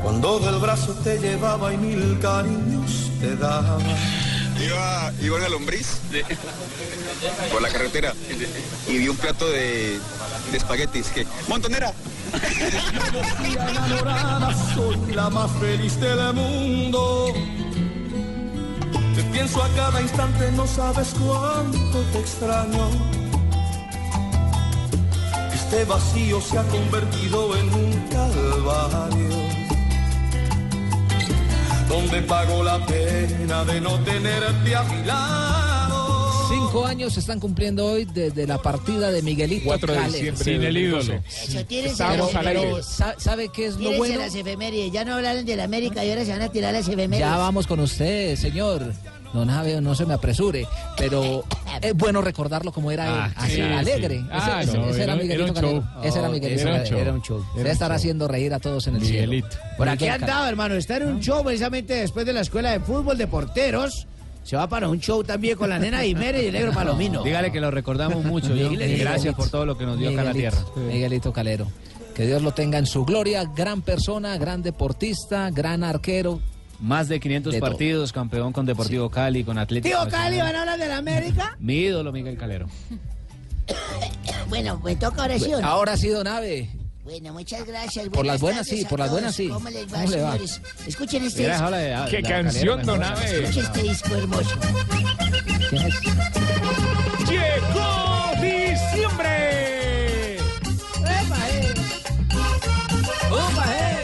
Cuando del brazo te llevaba y mil cariños te daba. Iba, iba una lombriz por la carretera y vi un plato de, de espaguetis que, montonera. Soy la más feliz del mundo. Te pienso a cada instante, no sabes cuánto te extraño. Este vacío se ha convertido en un calvario. Donde pago la pena de no tenerte a mi lado. Cinco años se están cumpliendo hoy desde la partida de Miguelito 4 de diciembre Sin el ídolo. Eso, tírense Pero- las pero, efemérides. sa- ¿sabe qué es lo Tírense bueno? las efemérides. Ya no hablaron de la América y ahora se van a tirar las efemérides. Ya vamos con usted, señor. Javier, no se me apresure, pero es bueno recordarlo como era él, Ah, así, sí, alegre. sí. Ese, Ah, ese- no, ese era- era era Miguelito un Calero. show. Ese era Oh, Miguelito era un Calero. show. Era un show. Debe estar haciendo reír a todos en el cielo. Por aquí andaba, hermano. Está en un show precisamente después de la escuela de fútbol de porteros. Se va para un show también con la nena Jiménez y el negro Palomino. Dígale que lo recordamos mucho. yo. Miguelito. Gracias por todo lo que nos dio acá en la tierra. Miguelito Calero. Que Dios lo tenga en su gloria. Gran persona, gran deportista, gran arquero. Más de 500 De todo. partidos, campeón con Deportivo Cali, con Atlético. Tío Nacional. Cali, ¿van a hablar de la América? Mi ídolo, Miguel Calero. Bueno, me toca oración. Ahora sí, Don Ave. Bueno, muchas gracias. Por las buenas, sí, por las buenas, sí. ¿Cómo les va, ¿Cómo le va? señores? Escuchen este Mira, disco. de- ¡Qué la canción, don. Abe! Escuchen este disco hermoso. ¡Llegó diciembre! ¡Epa, eh! ¡Opa, eh!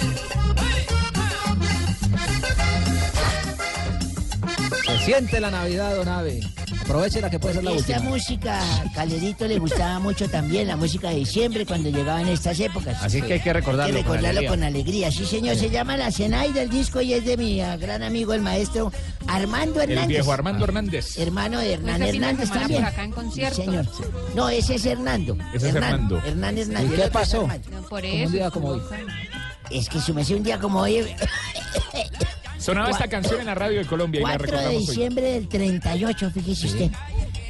Se siente la Navidad, Don Ave. Aproveche la que puede ser la Esta última. música, Calerito le gustaba mucho también, la música de diciembre cuando llegaban estas épocas. Así que hay que recordarlo Hay que con recordarlo alegría. con alegría. Sí, señor, se llama La Cenay del disco y es de mi ah, gran amigo, el maestro Armando El Hernández. viejo Armando Hernández. Hermano de Hernán fin de Hernández también. por acá en concierto. Sí, señor. No, ese es Hernando. Ese es Hernando. Hernán Hernández. ¿Y el qué pasó? No, por eso. un día como hoy. Es que su un día como hoy, Sonaba esta canción en la radio de Colombia y la 4 de recordamos hoy. diciembre del 38, fíjese usted.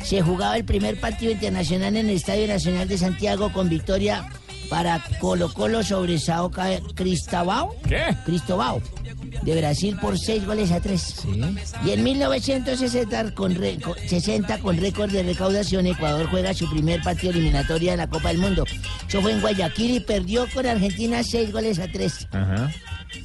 Se jugaba el primer partido internacional en el Estadio Nacional de Santiago con victoria para Colo Colo sobre Sao Cristóbal. ¿Qué? Cristóbal de Brasil por 6 goles a 3. Y en 1960 con, re- con- 60, con récord de recaudación, Ecuador juega su primer partido eliminatoria de la Copa del Mundo. Eso fue en Guayaquil y perdió con Argentina 6 goles a 3. Ajá.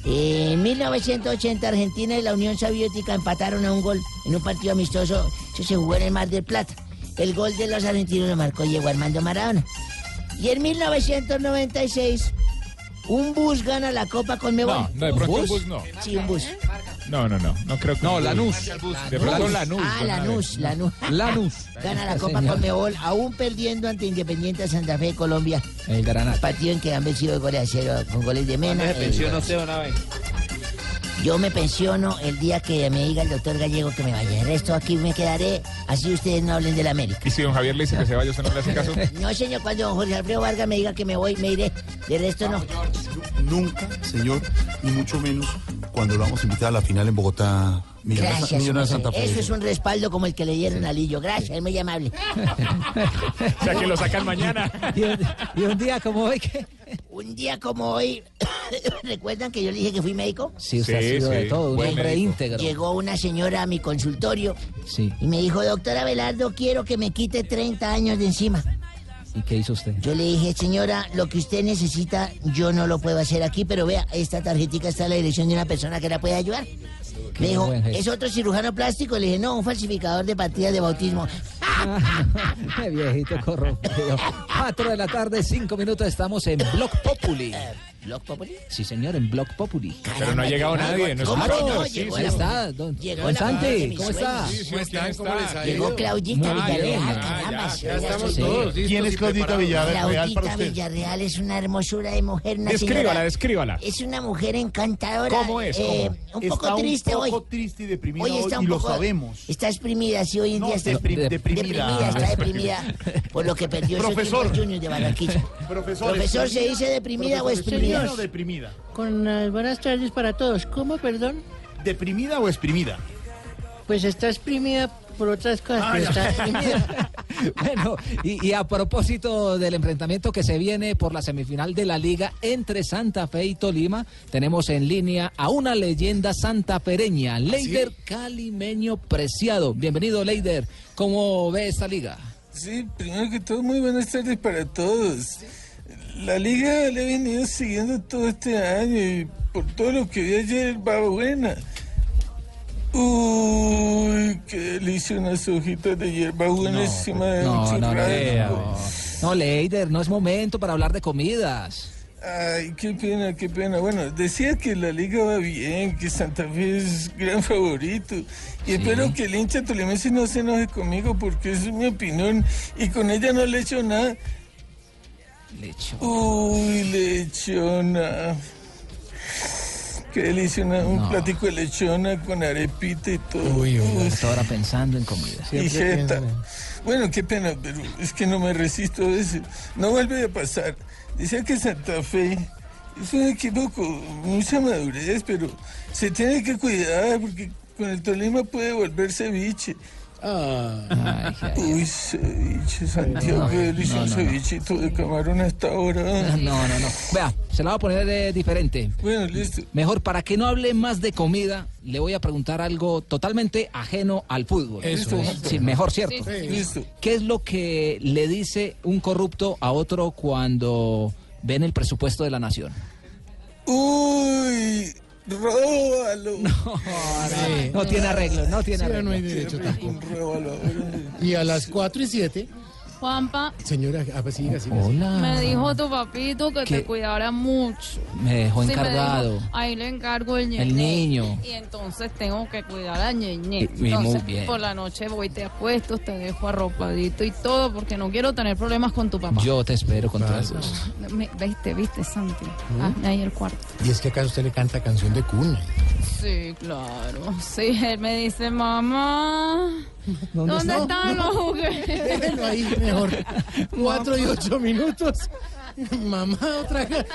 En 1980 Argentina y la Unión Soviética empataron a un gol en un partido amistoso. Eso se jugó en el Mar del Plata. El gol de los argentinos lo marcó Diego Armando Maradona. Y en 1996 un bus gana la Copa con Mebol. No, no, de pronto un bus no. Sí, un bus. No, no, no. No creo que. No. Lanús. De pronto Lanús. Ah. Lanús, Lanús. Lanús. Gana la Copa con Mebol, aún perdiendo ante Independiente Santa Fe de Colombia. El Granada. Partido en que han vencido de goles a cero con goles de Mena. se pensionó usted, don Abe? Yo me pensiono el día que me diga el doctor Gallego que me vaya. El resto aquí me quedaré, así ustedes no hablen de la América. Y si don Javier le dice que se vaya, ¿usted no le hace caso? No, señor, cuando don Jorge Alfredo Vargas me diga que me voy, me iré. De resto no. Nunca, señor, y mucho menos cuando lo vamos a invitar a la final en Bogotá. Millonarios- Gracias. Millonarios. Santa Fe. Eso es un respaldo como el que le dieron a Lillo. Gracias, es muy amable. O sea, que lo sacan mañana. Y un, y un día como hoy, ¿qué? Un día como hoy, ¿recuerdan que yo le dije que fui médico? Sí, usted ha Sí, sido de sí. todo, un Buen hombre médico. íntegro. Llegó una señora a mi consultorio Sí. y me dijo, doctora Velardo, quiero que me quite 30 años de encima. ¿Y qué hizo usted? Yo le dije, señora, lo que usted necesita, yo no lo puedo hacer aquí, pero vea, esta tarjetita está en la dirección de una persona que la puede ayudar. Me dijo. ¿es otro cirujano plástico? Le dije, no, un falsificador de partidas de bautismo. Qué viejito corrompido. Cuatro de la tarde, cinco minutos, estamos en Block Populi. ¿Blog Populi? Sí, señor, en Block Populi. Pero no ha llegado nadie. No ¿Cómo que no? Llegó la- está, don, don Santi, ¿cómo está? ¿Cómo está? Llegó Claudita. Villarreal, Ah, caramba. ya, ya estamos Sí. todos listos ¿Quién es Claudita. Villarreal para Claudita usted? Villarreal es una hermosura de mujer, Descríbala, descríbala. Es una mujer encantadora. ¿Cómo es? eh, ¿Cómo? un poco Está triste un poco hoy. triste y deprimida Hoy hoy, está un y lo poco- sabemos. Está exprimida, sí, hoy en día está depri- de- deprimida. está deprimida por lo que perdió su Profesor. equipo Junior de Barranquilla. Profesor, Profesor, ¿se dice deprimida o exprimida? O deprimida? Con buenas tardes para todos. ¿Cómo, perdón? ¿Deprimida o exprimida? Pues está exprimida por otras cosas, Ah, pero está exprimida. Bueno, y, y a propósito del enfrentamiento que se viene por la semifinal de la liga entre Santa Fe y Tolima, tenemos en línea a una leyenda santafereña, Leider Calimeño Preciado. Bienvenido, Leider. ¿Cómo ve esta liga? Sí, primero que todo, muy buenas tardes para todos. La liga la he venido siguiendo todo este año y por todo lo que vi ayer va buena. Uy, qué delicia unas hojitas de hierbabuena encima de un No, no, no, churrasco. no. Leider, no es momento para hablar de comidas. Ay, qué pena, qué pena. Bueno, decía que la liga va bien, que Santa Fe es gran favorito. Y espero que el hincha tolimense no se enoje conmigo porque es mi opinión y con ella no le echo nada. Lecho. Uy, lechona. Qué delicia, una- un platico de lechona con arepita y todo. Uy, uy, hasta ahora pensando en comida. Y jeta. Bueno, qué pena, pero es que no me resisto a veces. No vuelve a pasar. Decía que Santa Fe es un equipo con mucha madurez, pero se tiene que cuidar porque con el Tolima puede volver ceviche. Ay, Uy, ceviche, Santiago, No, qué delicioso no, no, no. cevichito de camarón hasta ahora. No, no, no. Vea, se la voy a poner eh, diferente. Bueno, listo. Mejor, para que no hable más de comida, le voy a preguntar algo totalmente ajeno al fútbol. Eso es. Sí, mejor, ¿cierto? Sí, sí. Listo. ¿Qué es lo que le dice un corrupto a otro cuando ven el presupuesto de la nación? Uy, róbalo. No tiene arreglo, no tiene Sí, arreglo. no hay derecho tampoco. Róbalo. Y a las 4 y 7, Juanpa, señora, ah, pues siga, siga. Hola. me dijo tu papito que ¿Qué? te cuidara mucho. Me dejó Sí, me encargado. dijo, ahí le encargo el ñeñe. El niño. Y entonces tengo que cuidar al ñeñe. Y muy Entonces, bien. por la noche voy, te acuesto, te dejo arropadito y todo, porque no quiero tener problemas con tu papá. Yo te espero con. Me- viste, viste, Santi. ¿Mm? Ah, ahí el cuarto. Y es que acá usted le canta canción de cuna. Sí, claro. Sí, él me dice, mamá, ¿Dónde ¿dónde, los juguetes? Déjenlo ahí mejor. 4 y 8 minutos. Mamá, otra vez.